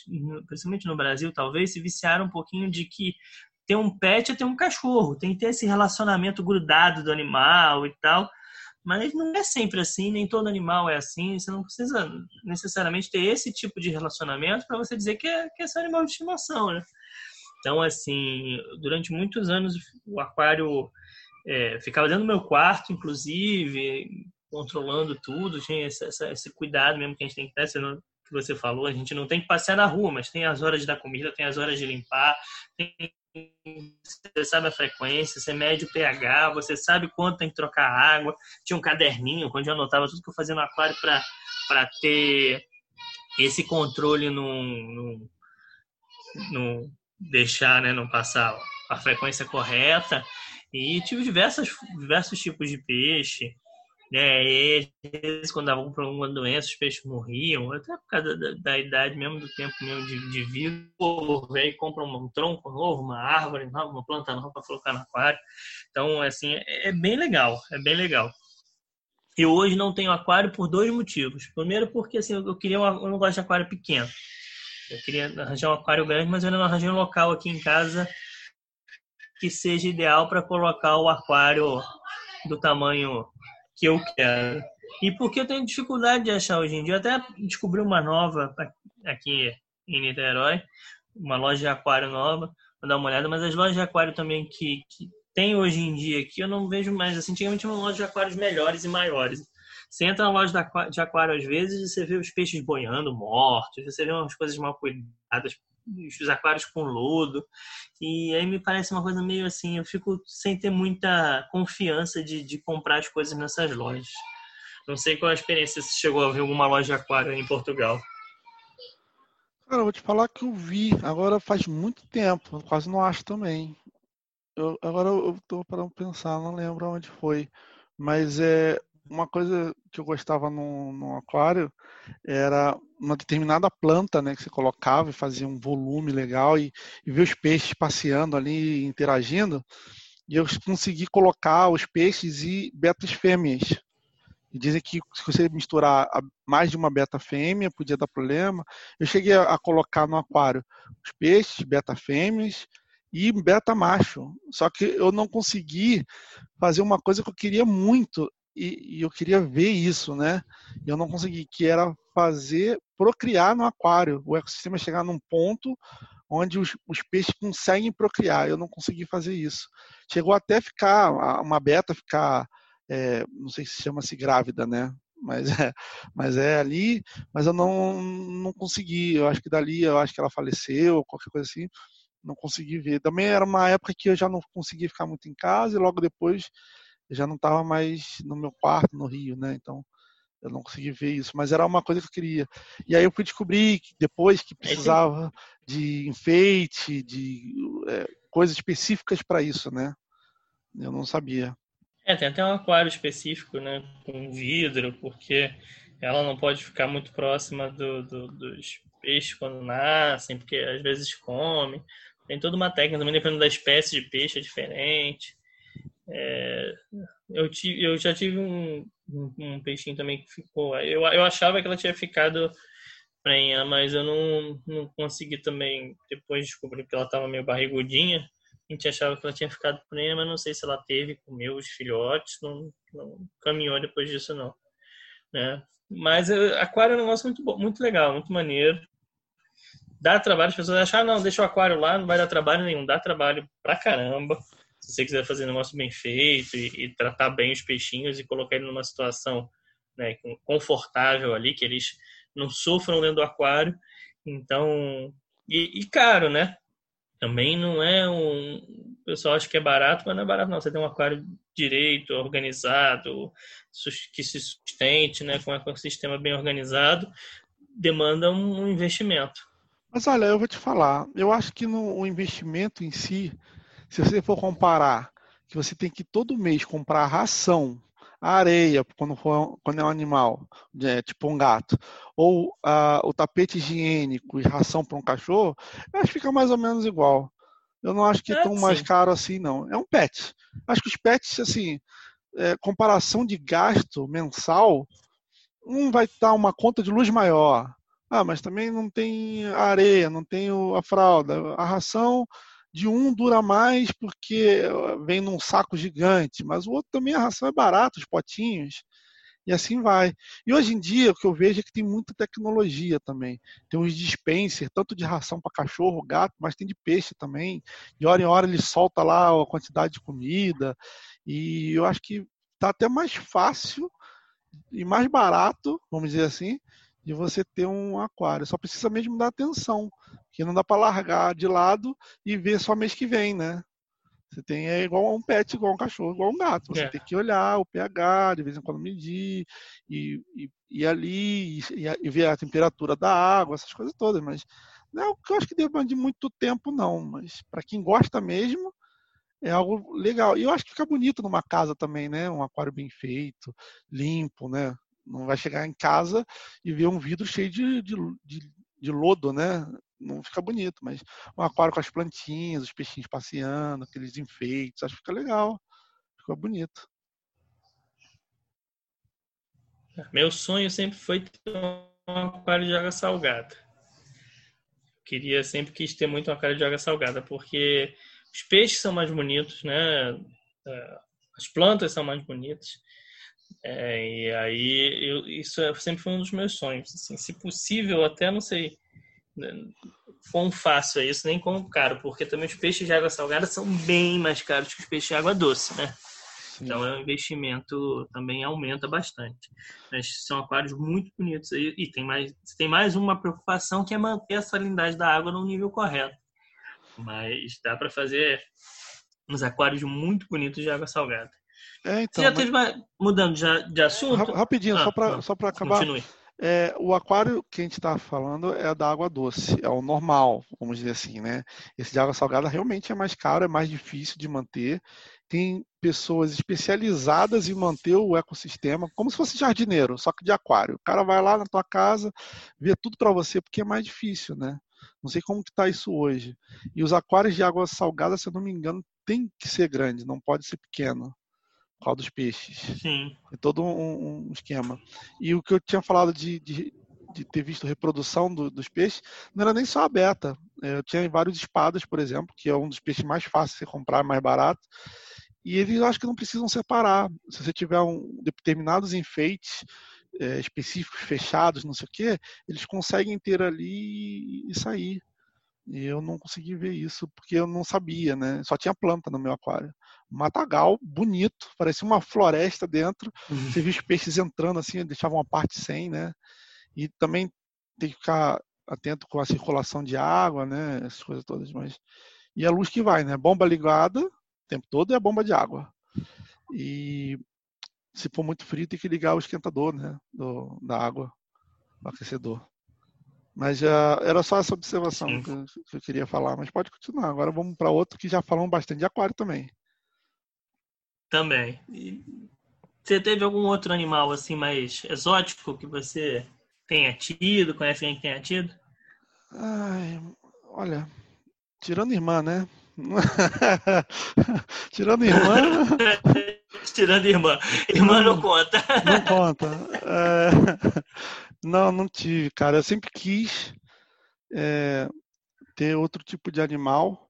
principalmente no Brasil, talvez se viciaram um pouquinho de que ter um pet é ter um cachorro, tem que ter esse relacionamento grudado do animal e tal. Mas não é sempre assim, nem todo animal é assim. Você não precisa necessariamente ter esse tipo de relacionamento para você dizer que é, que é seu animal de estimação, né? Então, assim, durante muitos anos o aquário é, ficava dentro do meu quarto, inclusive, controlando tudo, tinha esse, esse, cuidado mesmo que a gente tem que ter, não, que você falou, a gente não tem que passear na rua, mas tem as horas dar comida, tem as horas de limpar, tem, você sabe a frequência, você mede o pH, você sabe quanto tem que trocar água. Tinha um caderninho onde eu anotava tudo que eu fazia no aquário para ter esse controle no, deixar, né, não passar a frequência correta. E tive diversas, diversos tipos de peixe. Né? E às vezes, quando dava alguma doença, os peixes morriam, até por causa da, da idade mesmo, do tempo mesmo de, de vida. Velho compra um tronco novo, uma árvore nova, uma planta nova para colocar no aquário. Então, assim, é, é bem legal, é bem legal. Eu hoje não tenho aquário por dois motivos. Primeiro, porque assim, eu queria uma, eu não gosto de aquário pequeno. Eu queria arranjar um aquário grande, mas eu não arranjei um local aqui em casa que seja ideal para colocar o aquário do tamanho que eu quero. E porque eu tenho dificuldade de achar hoje em dia. Eu até descobri uma nova aqui em Niterói, uma loja de aquário nova, vou dar uma olhada, mas as lojas de aquário também que, que tem hoje em dia aqui, eu não vejo mais assim. Antigamente uma loja de aquários melhores e maiores. Você entra na loja de aquário às vezes e você vê os peixes boiando mortos, você vê umas coisas mal cuidadas os aquários com lodo. E aí me parece uma coisa meio assim, eu fico sem ter muita confiança de, de comprar as coisas nessas lojas. Não sei qual a experiência, se chegou a ver alguma loja de aquário em Portugal. Cara, eu vou te falar que eu vi, agora faz muito tempo, quase não acho também. Eu, agora eu tô para pensar, não lembro onde foi. Mas é, uma coisa que eu gostava no, no, aquário era uma determinada planta, né, que você colocava e fazia um volume legal e, e ver os peixes passeando ali, interagindo. E eu consegui colocar os peixes e betas fêmeas. E dizem que se você misturar mais de uma beta fêmea, podia dar problema. Eu cheguei a colocar no aquário os peixes, beta fêmeas, e beta macho. Só que eu não consegui fazer uma coisa que eu queria muito, e, e, eu queria ver isso, né? Eu não consegui, que era fazer procriar no aquário, o ecossistema chegar num ponto onde os, os peixes conseguem procriar. Eu não consegui fazer isso. Chegou até ficar uma beta ficar, é, não sei se chama-se grávida, né? Mas é, mas é ali, mas eu não, não consegui. Eu acho que dali, eu acho que ela faleceu, qualquer coisa assim não consegui ver. Também era uma época que eu já não conseguia ficar muito em casa e logo depois já não estava mais no meu quarto no Rio, né? Então eu não consegui ver isso, mas era uma coisa que eu queria. E aí eu fui descobrir que depois que precisava de enfeite, de é, coisas específicas para isso, né? Eu não sabia. É, tem até um aquário específico, né, com vidro, porque ela não pode ficar muito próxima do, do, dos peixes quando nascem, porque às vezes come. Tem toda uma técnica, também dependendo da espécie de peixe, é diferente. É, eu, tive, eu já tive um, um, um, peixinho também que ficou. Eu, eu achava que ela tinha ficado prenha, mas eu não, não consegui também. Depois descobri que ela estava meio barrigudinha. A gente achava que ela tinha ficado prenha, mas não sei se ela teve, comeu os filhotes, não, não caminhou depois disso, não. Né? Mas uh, aquário é um negócio muito, bom, muito legal, muito maneiro. Dá trabalho, as pessoas acham, ah, não, deixa o aquário lá, não vai dar trabalho nenhum. Dá trabalho pra caramba se você quiser fazer um negócio bem feito e, e tratar bem os peixinhos e colocar ele numa situação né, confortável ali, que eles não sofram dentro do aquário. Então, e, e caro, né? Também não é um. O pessoal acha que é barato, mas não é barato, não. Você tem um aquário direito, organizado, que se sustente, né, com um ecossistema bem organizado, demanda um investimento. Mas olha, eu vou te falar, eu acho que no o investimento em si, se você for comparar que você tem que todo mês comprar ração, areia, quando, for, quando é um animal, é, tipo um gato, ou ah, o tapete higiênico e ração para um cachorro, eu acho que fica mais ou menos igual. Eu não acho que é, tão mais caro assim, não. É um pet. Acho que os pets, assim, é, comparação de gasto mensal, um vai estar uma conta de luz maior. Ah, mas também não tem areia, não tem a fralda. A ração de um dura mais porque vem num saco gigante, mas o outro também a ração é barata, os potinhos, e assim vai. E hoje em dia o que eu vejo é que tem muita tecnologia também. Tem uns dispenser, tanto de ração para cachorro, gato, mas tem de peixe também. De hora em hora ele solta lá a quantidade de comida. E eu acho que está até mais fácil e mais barato, vamos dizer assim, de você ter um aquário. Só precisa mesmo dar atenção, que não dá para largar de lado e ver só mês que vem, né? Você tem é igual um pet, igual um cachorro, igual um gato. Você é. tem que olhar o pH, de vez em quando medir, e, e, e ali, e, e, ver a temperatura da água, essas coisas todas. Mas não é o que eu acho que demanda de muito tempo, não. Mas para quem gosta mesmo, é algo legal. E eu acho que fica bonito numa casa também, né? Um aquário bem feito, limpo, né? Não vai chegar em casa e ver um vidro cheio de, de, de, de lodo, né? Não fica bonito, mas um aquário com as plantinhas, os peixinhos passeando, aqueles enfeites, acho que fica legal. Fica bonito. Meu sonho sempre foi ter um aquário de água salgada. Queria sempre quis ter muito um aquário de água salgada, porque os peixes são mais bonitos, né? É, as plantas são mais bonitas. É, e aí, eu, isso é, sempre foi um dos meus sonhos. Assim, se possível, até não sei né, quão fácil é isso, nem quão caro, porque também os peixes de água salgada são bem mais caros que os peixes de água doce, né? Sim. Então, é um investimento também aumenta bastante. Mas são aquários muito bonitos e, e tem mais, tem mais uma preocupação que é manter a salinidade da água no nível correto. Mas dá para fazer uns aquários muito bonitos de água salgada. É, então, Você já mas... teve uma... mudando já de assunto? Rapidinho, ah, só para só para acabar. Continue. É, o aquário que a gente está falando é da água doce, é o normal, vamos dizer assim, né? Esse de água salgada realmente é mais caro, é mais difícil de manter. Tem pessoas especializadas em manter o ecossistema, como se fosse jardineiro, só que de aquário. O cara vai lá na tua casa, vê tudo para você, porque é mais difícil, né? Não sei como que está isso hoje. E os aquários de água salgada, se eu não me engano, tem que ser grande, não pode ser pequeno qual dos peixes. Sim. É todo um, um, esquema. E o que eu tinha falado de, de, de ter visto reprodução do, dos peixes, não era nem só a beta. É, eu tinha vários espadas, por exemplo, que é um dos peixes mais fáceis de comprar, mais barato. E eles acho que não precisam separar. Se você tiver um, determinados enfeites é, específicos, fechados, não sei o quê, eles conseguem ter ali e sair. E eu não consegui ver isso porque eu não sabia, né? Só tinha planta no meu aquário. Matagal bonito, parecia uma floresta dentro. Uhum. Você via os peixes entrando assim, deixavam uma parte sem, né? E também tem que ficar atento com a circulação de água, né? Essas coisas todas. Mas... E a luz que vai, né? Bomba ligada o tempo todo e a bomba de água. E se for muito frio, tem que ligar o esquentador, né? Do, da água, aquecedor. Mas já era só essa observação que eu, que eu, queria falar. Mas pode continuar. Agora vamos para outro que já falamos bastante de aquário também. Também. E você teve algum outro animal assim mais exótico que você tenha tido? Conhece alguém que tenha tido? Ai, olha, tirando irmã, né? [LAUGHS] tirando irmã. [LAUGHS] tirando irmã. Irmã não, não conta. não conta. [LAUGHS] É... Não, não tive, cara. Eu sempre quis é, ter outro tipo de animal.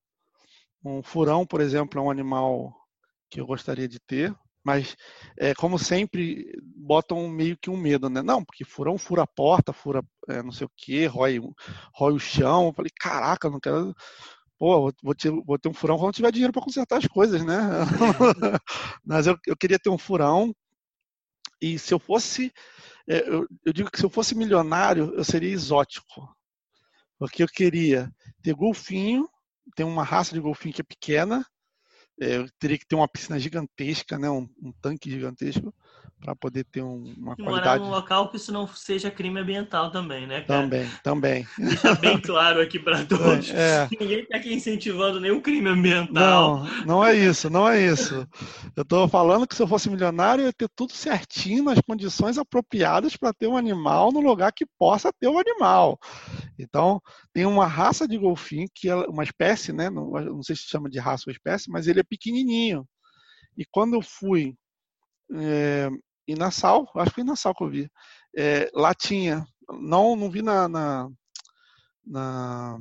Um furão, por exemplo, é um animal que eu gostaria de ter. Mas, é, como sempre, botam meio que um medo, né? Não, porque furão fura a porta, fura é, não sei o quê, rói, rói o chão. Eu falei, caraca, não quero. Pô, vou ter, vou ter um furão quando tiver dinheiro para consertar as coisas, né? [LAUGHS] Mas eu, eu queria ter um furão. E se eu fosse. É, eu, eu digo que se eu fosse milionário, eu seria exótico. Porque eu queria ter golfinho, tem uma raça de golfinho que é pequena, é, eu teria que ter uma piscina gigantesca, né, um, um tanque gigantesco para poder ter um, uma e qualidade. Morar num local que isso não seja crime ambiental também, né? Cara? Também, também. Deixa bem claro aqui para [LAUGHS] todos. É, é. Ninguém está aqui incentivando nenhum crime ambiental. Não, não é isso, não é isso. Eu estou falando que se eu fosse milionário, eu ia ter tudo certinho, nas condições apropriadas para ter um animal no lugar que possa ter o um animal. Então, tem uma raça de golfinho, que é uma espécie, né? Não, não sei se chama de raça ou espécie, mas ele é pequenininho. E quando eu fui é, em Nassau, acho que foi em Nassau que eu vi, é, lá tinha, não, não vi na, na, na,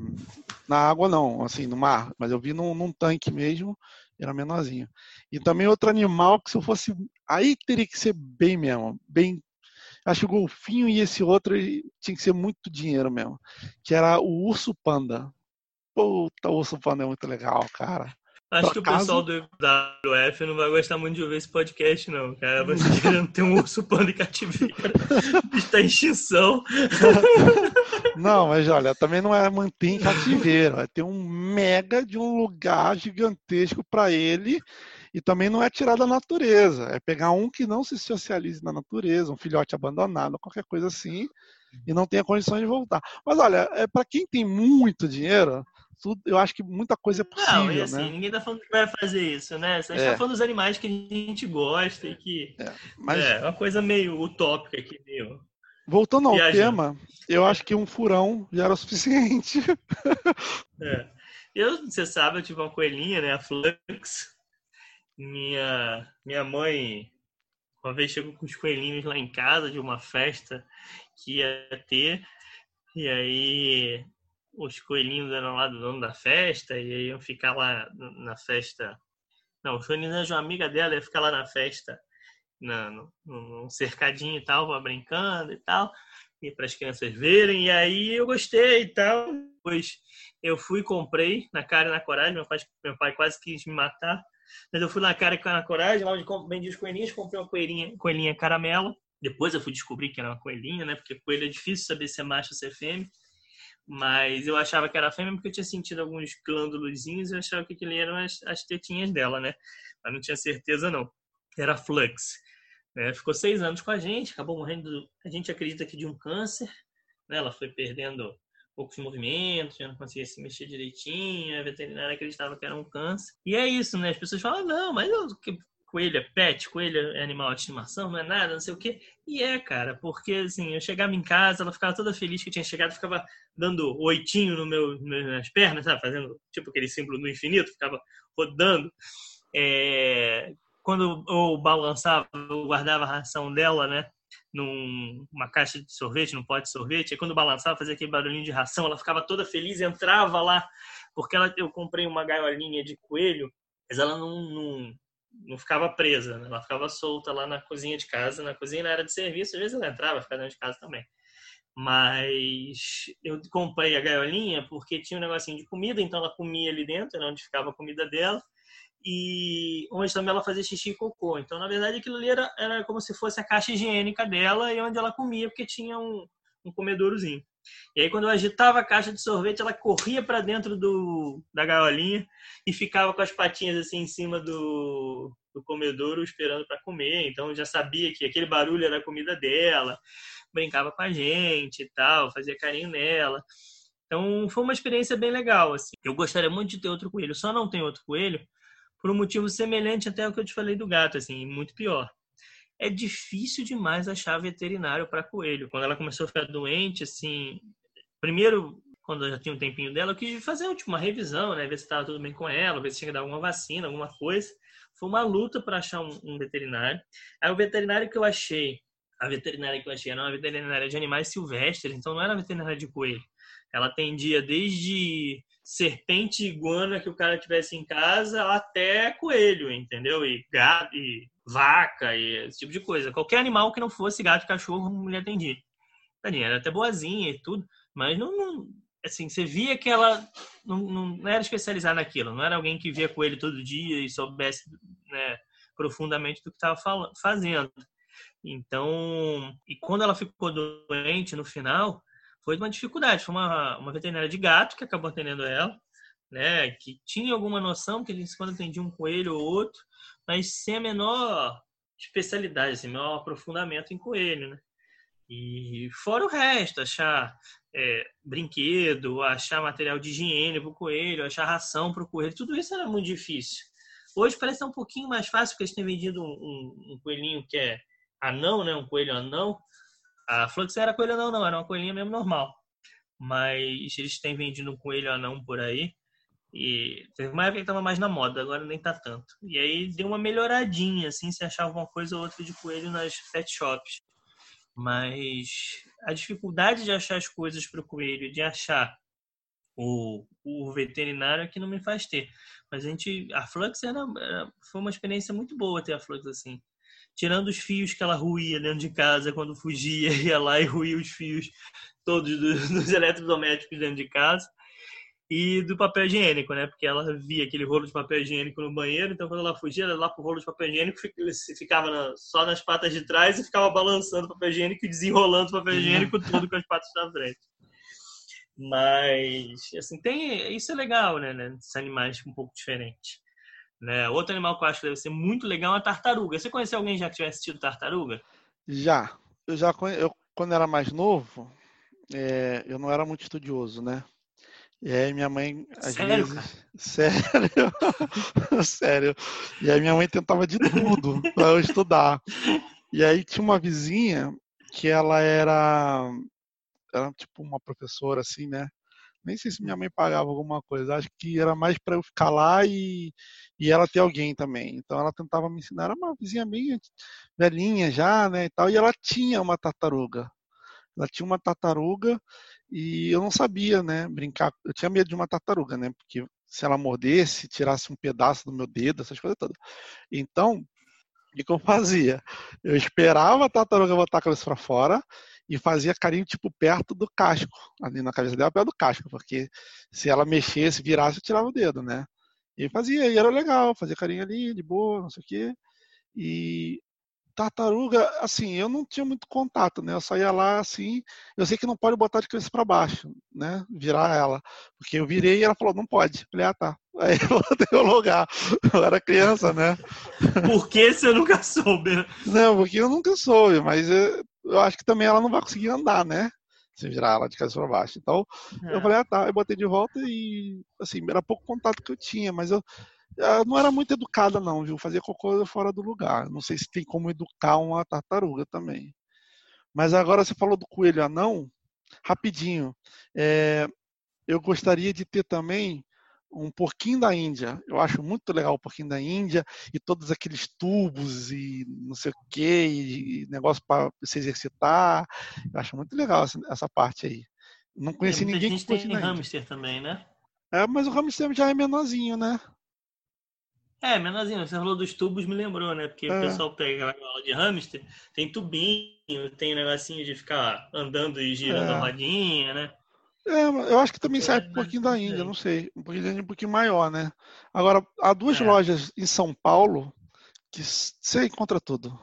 na, água não, assim, no mar, mas eu vi num, num tanque mesmo, era menorzinho. E também outro animal que se eu fosse, aí teria que ser bem mesmo, bem acho que o golfinho e esse outro tinha que ser muito dinheiro mesmo, que era o urso panda. Puta, o urso panda é muito legal, cara. Acho que acaso... o pessoal do WF não vai gostar muito de ouvir esse podcast, não, cara. Você querendo [LAUGHS] ter um urso panda em cativeiro. [LAUGHS] Está em extinção. [LAUGHS] Não, mas olha, também não é manter em cativeiro. É ter um mega de um lugar gigantesco para ele. E também não é tirar da natureza. É pegar um que não se socialize na natureza, um filhote abandonado, qualquer coisa assim, e não tenha condições de voltar. Mas olha, é, para quem tem muito dinheiro, tudo, eu acho que muita coisa é possível. Não, e assim, né? ninguém tá falando que vai fazer isso, né? A gente é. tá falando dos animais que a gente gosta e que é, mas... é uma coisa meio utópica aqui, meio. Voltando ao tema, eu acho que um furão já era o suficiente. [LAUGHS] É. Eu, você sabe, eu tive uma coelhinha, né? A Flux. Minha, minha mãe uma vez chegou com os coelhinhos lá em casa de uma festa que ia ter. E aí os coelhinhos eram lá do dono da festa e iam ficar lá na festa. Não, os coelhinhos eram de uma amiga dela, ia ficar lá na festa, na, no, num cercadinho e tal, brincando e tal, e para as crianças verem. E aí eu gostei e tal. Depois eu fui comprei na cara e na coragem. Meu pai, meu pai quase quis me matar. Mas eu fui na cara e na coragem, lá onde vendi os coelhinhos, comprei uma coelhinha, coelhinha caramelo. Depois eu fui descobrir que era uma coelhinha, né? Porque coelho é difícil saber se é macho ou se é fêmea. Mas eu achava que era fêmea porque eu tinha sentido alguns glândulozinhos e eu achava que aquilo eram as, as tetinhas dela, né? Mas não tinha certeza, não. Era Flux. É, ficou seis anos com a gente, acabou morrendo, a gente acredita que de um câncer. Né? Ela foi perdendo poucos movimentos, já não conseguia se mexer direitinho, a veterinária acreditava que era um câncer. E é isso, né? As pessoas falam, não, mas eu, coelho é pet, coelho é animal de estimação, não é nada, não sei o quê. E é, cara, porque assim, eu chegava em casa, ela ficava toda feliz que eu tinha chegado, ficava dando oitinho no meu, nas pernas, sabe? Fazendo tipo aquele símbolo no infinito, ficava rodando. É, quando eu balançava, eu guardava a ração dela, né? Numa caixa de sorvete, num pote de sorvete. E quando balançava, fazia aquele barulhinho de ração, ela ficava toda feliz, entrava lá, porque ela, eu comprei uma gaiolinha de coelho, mas ela não, não não ficava presa, né? ela ficava solta lá na cozinha de casa, na cozinha na área de serviço, às vezes ela entrava, ficava dentro de casa também. Mas eu comprei a gaiolinha porque tinha um negocinho de comida, então ela comia ali dentro, era onde ficava a comida dela, e onde também ela fazia xixi e cocô. Então, na verdade, aquilo ali era, era como se fosse a caixa higiênica dela e onde ela comia, porque tinha um, um comedourozinho. E aí, quando eu agitava a caixa de sorvete, ela corria para dentro do, da gaiolinha e ficava com as patinhas assim em cima do, do comedouro esperando para comer. Então, eu já sabia que aquele barulho era a comida dela, brincava com a gente e tal, fazia carinho nela. Então, foi uma experiência bem legal. Assim. Eu gostaria muito de ter outro coelho, só não tem outro coelho por um motivo semelhante até ao que eu te falei do gato, assim, muito pior é difícil demais achar veterinário para coelho. Quando ela começou a ficar doente, assim, primeiro, quando eu já tinha um tempinho dela, eu quis fazer tipo, uma revisão, né? Ver se estava tudo bem com ela, ver se tinha que dar alguma vacina, alguma coisa. Foi uma luta para achar um, um, veterinário. Aí o veterinário que eu achei, a veterinária que eu achei era uma veterinária de animais silvestres, então não era veterinária de coelho. Ela atendia desde serpente e iguana que o cara tivesse em casa até coelho, entendeu? E gato, e vaca, e esse tipo de coisa. Qualquer animal que não fosse gato, cachorro, mulher atendia. Tadinha, era até boazinha e tudo, mas não, não assim, você via que ela não, não, era especializada naquilo, não era alguém que via coelho todo dia e soubesse né, profundamente do que estava fazendo. Então, e quando ela ficou doente no final, foi uma dificuldade. Foi uma, uma veterinária de gato que acabou atendendo ela, né? Que tinha alguma noção, que a gente quando atendia um coelho ou outro, mas sem a menor especialidade, assim, menor aprofundamento em coelho, né? E fora o resto, achar é, brinquedo, achar material de higiene para o coelho, achar ração para o coelho, tudo isso era muito difícil. Hoje parece um pouquinho mais fácil, porque eles têm vendido um, um, um coelhinho que é anão, né? Um coelho anão, a Flux era coelho anão, não, era uma coelhinha mesmo normal. Mas eles têm vendido um coelho anão por aí. E teve uma época que estava mais na moda, agora nem tá tanto. E aí deu uma melhoradinha, assim, se achava uma coisa ou outra de coelho nas pet shops. Mas a dificuldade de achar as coisas para o coelho, de achar o, o veterinário é que não me faz ter. Mas a gente, a Flux era, era, foi uma experiência muito boa ter a Flux assim tirando os fios que ela ruía dentro de casa quando fugia, [LAUGHS] ia lá e ruía os fios todos dos, [LAUGHS] dos eletrodomésticos dentro de casa. E do papel higiênico, né? Porque ela via aquele rolo de papel higiênico no banheiro, então quando ela fugia, ela ia lá pro rolo de papel higiênico, ficava na, só nas patas de trás e ficava balançando o papel higiênico e desenrolando o papel higiênico todo com as patas da frente. Mas, assim, tem. Isso é legal, né? né? Esses animais um pouco diferentes. Né? Outro animal que eu acho que deve ser muito legal é a tartaruga. Você conheceu alguém já que tivesse assistido tartaruga? Já. Eu já conhe... eu, quando era mais novo, é... eu não era muito estudioso, né? E aí minha mãe, às Sério, vezes. [LAUGHS] Sério? [LAUGHS] Sério. E aí minha mãe tentava de tudo para eu estudar. E aí tinha uma vizinha que ela era. Era tipo uma professora, assim, né? Nem sei se minha mãe pagava alguma coisa. Acho que era mais para eu ficar lá e, e ela ter alguém também. Então ela tentava me ensinar. Era uma vizinha bem velhinha já, né? E, tal, e ela tinha uma tartaruga. Ela tinha uma tartaruga e eu não sabia, né? Brincar. Eu tinha medo de uma tartaruga, né? Porque se ela mordesse, tirasse um pedaço do meu dedo, essas coisas todas. Então, o que eu fazia? Eu esperava a tartaruga botar a cabeça para fora e fazia carinho tipo perto do casco, ali na cabeça dela, perto do casco, porque se ela mexesse, virasse, eu tirava o dedo, né? E fazia, e era legal, fazia carinho ali, de boa, não sei o quê. E tartaruga, assim, eu não tinha muito contato, né? Eu saía lá assim, eu sei que não pode botar de cabeça para baixo, né? Virar ela, porque eu virei e ela falou, não pode. Eu falei, ah, tá. [LAUGHS] Aí eu botei o lugar. Eu era criança, né? Por que você nunca [LAUGHS] soube? Não, porque eu nunca soube, mas eu, acho que também ela não vai conseguir andar, né? Se virar ela de cabeça para baixo. Então, é. eu falei, ah, tá. Eu botei de volta e, assim, era pouco contato que eu tinha, mas eu, eu não era muito educada, não, viu? Fazia coisa fora do lugar. Não sei se tem como educar uma tartaruga também. Mas agora você falou do coelho anão, rapidinho. É, eu gostaria de ter também um porquinho da Índia. Eu acho muito legal o porquinho da Índia e todos aqueles tubos e não sei o que, negócio para se exercitar. Eu acho muito legal essa, essa parte aí. Não conheci é, ninguém que tem hamster também, né? É, mas o hamster já é menorzinho, né? É, menorzinho. Você falou dos tubos, me lembrou, né? Porque é. o pessoal pega aula de hamster, tem tubinho, tem um negocinho de ficar andando e girando é. a rodinha, né? É, eu acho que também serve um pouquinho da Índia, não sei. Um pouquinho, um pouquinho maior, né? Agora, há duas é. lojas em São Paulo que você encontra tudo.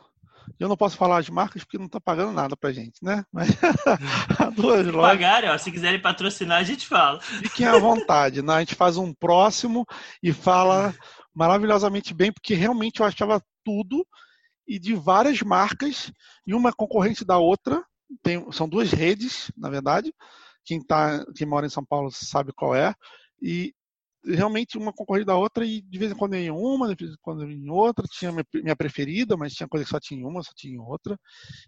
Eu não posso falar as marcas porque não está pagando nada pra gente, né? [LAUGHS] Mas [LAUGHS] duas lojas. Pagarem, ó, se quiserem patrocinar, a gente fala. Fiquem à vontade, né? A gente faz um próximo e fala maravilhosamente bem, porque realmente eu achava tudo e de várias marcas e uma concorrente da outra. Tem, são duas redes, na verdade. Quem, tá, quem mora em São Paulo sabe qual é. E realmente uma concorrida da outra e de vez em quando em uma, de vez em quando em outra, tinha minha preferida, mas tinha coisa que só tinha uma, só tinha outra.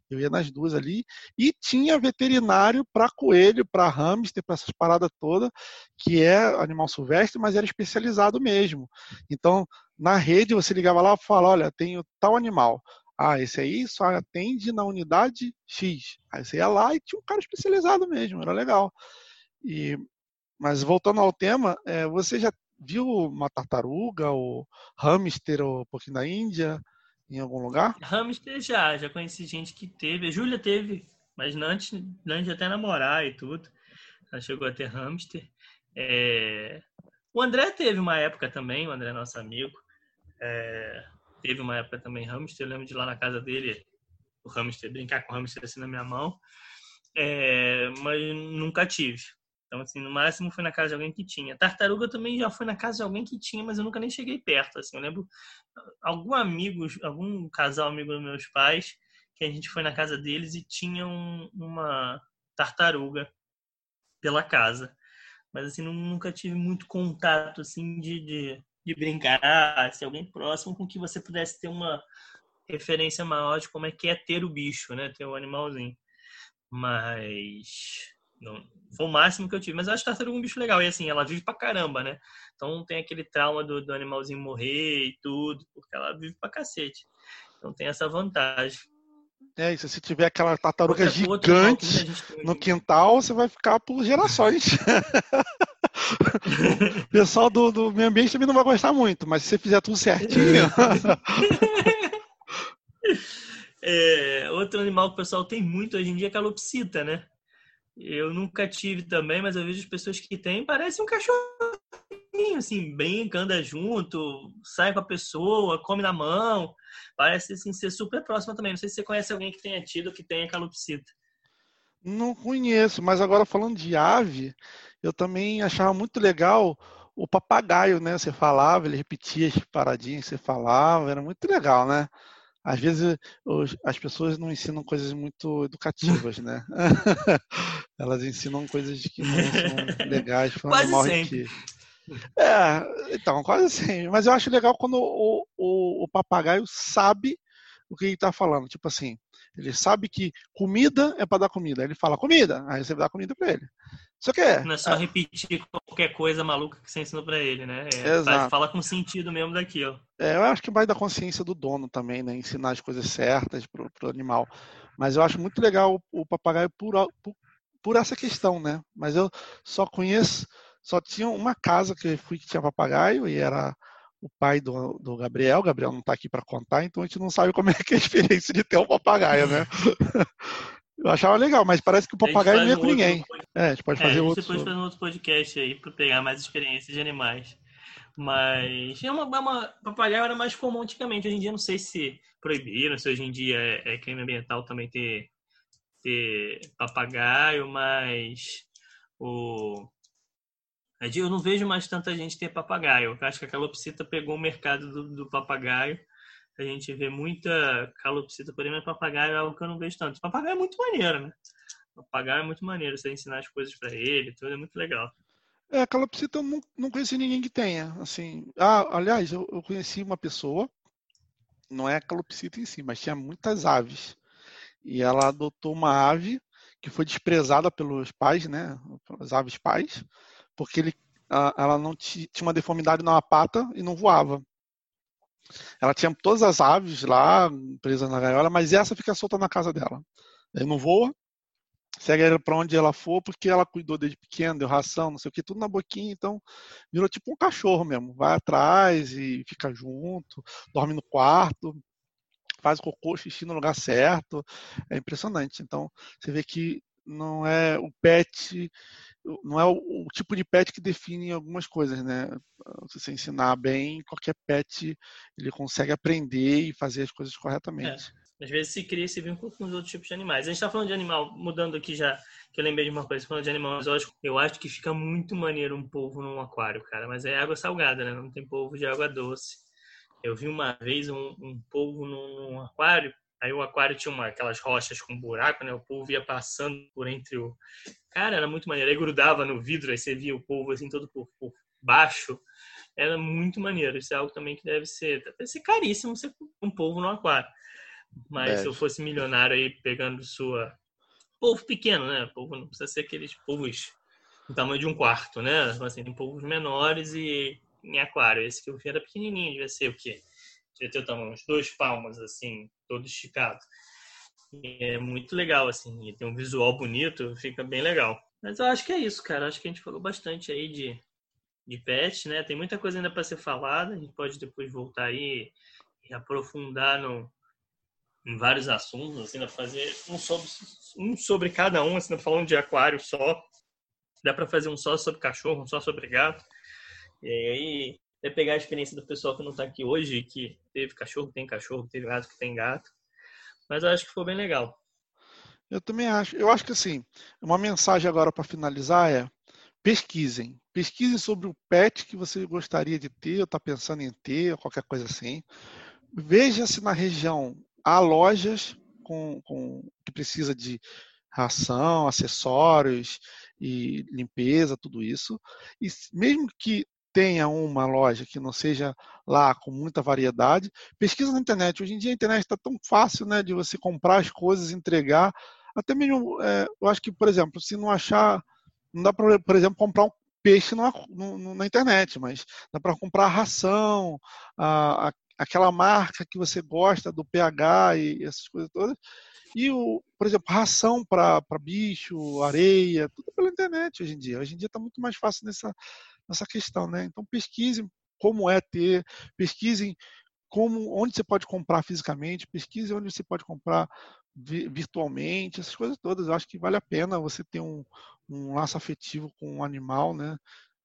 Eu ia nas duas ali e tinha veterinário para coelho, para hamster, para essas paradas todas, que é animal silvestre, mas era especializado mesmo. Então, na rede você ligava lá e falava, olha, tenho tal animal. Ah, esse aí só atende na unidade X. Aí você ia lá e tinha um cara especializado mesmo, era legal. E mas voltando ao tema, é, você já viu uma tartaruga ou hamster ou um pouquinho da Índia em algum lugar? Hamster já, já conheci gente que teve. A Júlia teve, mas antes, antes de até namorar e tudo. Ela chegou a ter hamster. É... O André teve uma época também, o André é nosso amigo. É... Teve uma época também hamster. Eu lembro de lá na casa dele, o hamster, brincar com o hamster assim na minha mão. É... Mas nunca tive. Então, assim, no máximo foi na casa de alguém que tinha. Tartaruga também já foi na casa de alguém que tinha, mas eu nunca nem cheguei perto. Assim, eu lembro algum amigo, algum casal amigo dos meus pais, que a gente foi na casa deles e tinha um, uma tartaruga pela casa. Mas, assim, nunca tive muito contato, assim, de, de, de brincar, ser alguém próximo com que você pudesse ter uma referência maior de como é que é ter o bicho, né? Ter o animalzinho. Mas não, foi o máximo que eu tive. Mas eu acho tartaruga um bicho legal. E assim, ela vive pra caramba, né? Então não tem aquele trauma do, do animalzinho morrer e tudo, porque ela vive pra cacete. Então tem essa vantagem. É isso, se tiver aquela tartaruga outra, gigante no quintal, você vai ficar por gerações. [LAUGHS] o [LAUGHS] pessoal do, do meio ambiente também não vai gostar muito, mas se você fizer tudo certinho. [LAUGHS] é, outro animal que o pessoal tem muito hoje em dia é a calopsita, né? Eu nunca tive também, mas eu vejo as pessoas que têm, parece um cachorrinho, assim, brinca, anda junto, sai com a pessoa, come na mão. Parece assim, ser super próxima também. Não sei se você conhece alguém que tenha tido que tenha calopsita. Não conheço, mas agora falando de ave, eu também achava muito legal o papagaio, né? Você falava, ele repetia as paradinhas que você falava, era muito legal, né? às vezes os, as pessoas não ensinam coisas muito educativas, né? [LAUGHS] Elas ensinam coisas que não são legais para quase sempre. É, então, quase sempre. Mas eu acho legal quando o, o, o papagaio sabe o que ele está falando. Tipo assim, ele sabe que comida é para dar comida. Ele fala comida, aí você dá comida para ele. Só que é. Não é só é, repetir qualquer coisa maluca que você ensinou para ele, né? É, Exato. Fala com sentido mesmo daquilo. É, eu acho que vai da consciência do dono também, né? Ensinar as coisas certas pro, pro animal. Mas eu acho muito legal o, o papagaio por, por, por essa questão, né? Mas eu só conheço, só tinha uma casa que eu fui que tinha papagaio e era o pai do, do Gabriel. O Gabriel não está aqui para contar, então a gente não sabe como é que é a experiência de ter um papagaio, né? [LAUGHS] Eu achava legal, mas parece que o papagaio não é com ninguém. É, a gente pode é, fazer outro. Depois fazer um outro podcast aí para pegar mais experiências de animais. Mas é uma, é uma, papagaio era mais comum antigamente. Hoje em dia não sei se proibiram, se hoje em dia é, é crime ambiental também ter, ter papagaio, mas o eu não vejo mais tanta gente ter papagaio. Eu acho que a calopsita pegou o mercado do, do papagaio a gente vê muita calopsita por aí, mas papagaio é algo que eu não vejo tanto. Papagaio é muito maneiro, né? Papagaio é muito maneiro, você ensinar as coisas para ele, tudo é muito legal. É, calopsita eu não, não conheci ninguém que tenha, assim. Ah, aliás, eu, eu conheci uma pessoa, não é a calopsita em si, mas tinha muitas aves. E ela adotou uma ave que foi desprezada pelos pais, né? Pelas aves pais, porque ele, ela não tinha uma deformidade na pata e não voava. Ela tinha todas as aves lá presas na gaiola, mas essa fica solta na casa dela. Ele não voa, segue ela para onde ela for, porque ela cuidou desde pequeno, deu ração, não sei o que, tudo na boquinha, então virou tipo um cachorro mesmo. Vai atrás e fica junto, dorme no quarto, faz cocô, xixi no lugar certo. É impressionante. Então, você vê que não é o pet não é o, o, tipo de pet que define algumas coisas, né? Se você ensinar bem, qualquer pet ele consegue aprender e fazer as coisas corretamente. Às vezes se cria esse vínculo com os outros tipos de animais. A gente está falando de animal, mudando aqui já, que eu lembrei de uma coisa, falando de animal exótico, eu acho que fica muito maneiro um polvo num aquário, cara. Mas é água salgada, né? Não tem polvo de água doce. Eu vi uma vez um, um polvo num, num aquário, aí o aquário tinha uma, aquelas rochas com buraco, né? O polvo ia passando por entre o. Cara, era muito maneiro. Aí grudava no vidro, aí você via o polvo assim todo por, por baixo era muito maneiro. Isso é algo também que deve ser, deve ser caríssimo ser um polvo no aquário. Mas é. se eu fosse milionário aí pegando sua. Polvo pequeno, né? Polvo não precisa ser aqueles polvos do tamanho de um quarto, né? Assim, tem polvos menores e em aquário. Esse que eu vi era pequenininho, devia ser o quê? Devia ter o tamanho, uns dois palmas, assim, todo esticado. E é muito legal, assim, e tem um visual bonito, fica bem legal. Mas eu acho que é isso, cara. Acho que a gente falou bastante aí de, de pet, né? Tem muita coisa ainda para ser falada. A gente pode depois voltar aí e aprofundar no, em vários assuntos, assim, fazer um sobre, um sobre cada um, assim, falando de aquário só. Dá para fazer um só sobre cachorro, um só sobre gato. E aí é pegar a experiência do pessoal que não está aqui hoje, que teve cachorro, tem cachorro, teve gato, que tem gato. Mas eu acho que foi bem legal. Eu também acho. Eu acho que assim, uma mensagem agora para finalizar é pesquisem. Pesquisem sobre o pet que você gostaria de ter, ou está pensando em ter, ou qualquer coisa assim. Veja se na região há lojas com, com, que precisa de ração, acessórios e limpeza, tudo isso. E mesmo que tenha uma loja que não seja lá com muita variedade, pesquisa na internet. Hoje em dia a internet está tão fácil né, de você comprar as coisas, entregar. Até mesmo, é, eu acho que, por exemplo, se não achar, não dá para, por exemplo, comprar um peixe na, na internet, mas dá para comprar ração, a, a, aquela marca que você gosta do pH e essas coisas todas. E, o, por exemplo, ração para bicho, areia, tudo pela internet hoje em dia. Hoje em dia está muito mais fácil nessa, nessa questão, né? Então pesquisem como é ter, pesquisem como, onde você pode comprar fisicamente, pesquise onde você pode comprar virtualmente, essas coisas todas. Eu acho que vale a pena você ter um, um laço afetivo com um animal, né?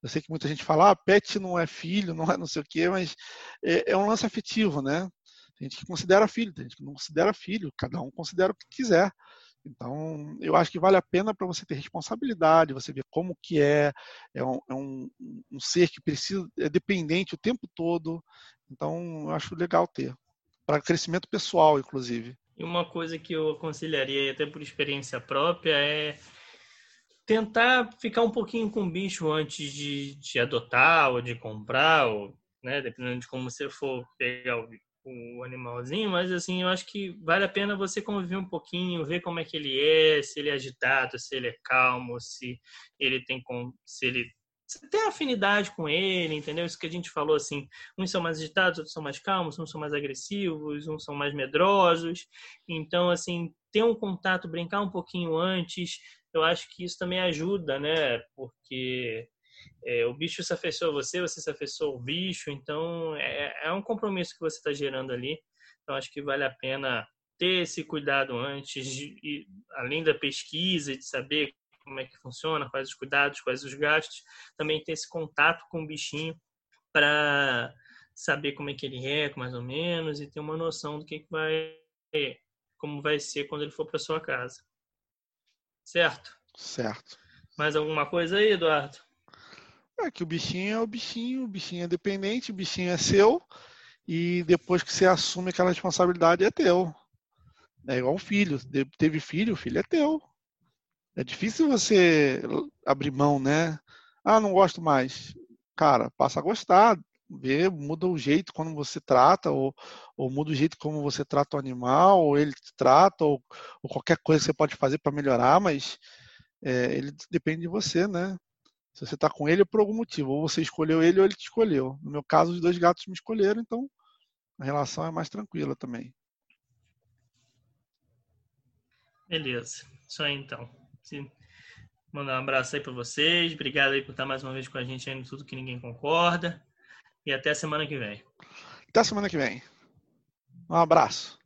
Eu sei que muita gente fala, ah, pet não é filho, [LAUGHS] não é não sei o quê, mas é, é um lance afetivo, né? Tem gente que considera filho, tem gente que não considera filho, cada um considera o que quiser. Então, eu acho que vale a pena para você ter responsabilidade, você ver como que é, é um, é um, um ser que precisa, é dependente o tempo todo. Então, eu acho legal ter, para crescimento pessoal, inclusive. E uma coisa que eu aconselharia, até por experiência própria, é tentar ficar um pouquinho com o bicho antes de, de adotar ou de comprar, ou, né, dependendo de como você for pegar o, o animalzinho, mas assim, eu acho que vale a pena você conviver um pouquinho, ver como é que ele é, se ele é agitado, se ele é calmo, se ele tem se ele você tem afinidade com ele, entendeu? Isso que a gente falou assim, uns são mais agitados, outros são mais calmos, uns são mais agressivos, uns são mais medrosos. Então, assim, ter um contato, brincar um pouquinho antes, eu acho que isso também ajuda, né? Porque é, o bicho se afeiçoa a você, você se afeiçoa ao bicho, então é, é um compromisso que você está gerando ali. Então acho que vale a pena ter esse cuidado antes, de, além da pesquisa, de saber como é que funciona, quais os cuidados, quais os gastos, também ter esse contato com o bichinho para saber como é que ele é, mais ou menos, e ter uma noção do que, que vai, como vai ser quando ele for para sua casa. Certo? Certo. Mais alguma coisa aí, Eduardo? É que o bichinho é o bichinho, o bichinho é dependente, o bichinho é seu, e depois que você assume aquela responsabilidade é teu. É igual um filho. Teve filho, o filho é teu. É difícil você abrir mão, né? Ah, não gosto mais. Cara, passa a gostar, vê, muda o jeito quando você trata, ou, ou muda o jeito como você trata o animal, ou ele te trata, ou, ou qualquer coisa que você pode fazer para melhorar, mas é, ele depende de você, né? Se você está com ele é por algum motivo, ou você escolheu ele ou ele te escolheu. No meu caso, os dois gatos me escolheram, então a relação é mais tranquila também. Beleza, isso aí então. Mandar um abraço aí para vocês. Obrigado aí por estar mais uma vez com a gente aí no Tudo Que Ninguém Concorda. E até a semana que vem. Até a semana que vem. Um abraço.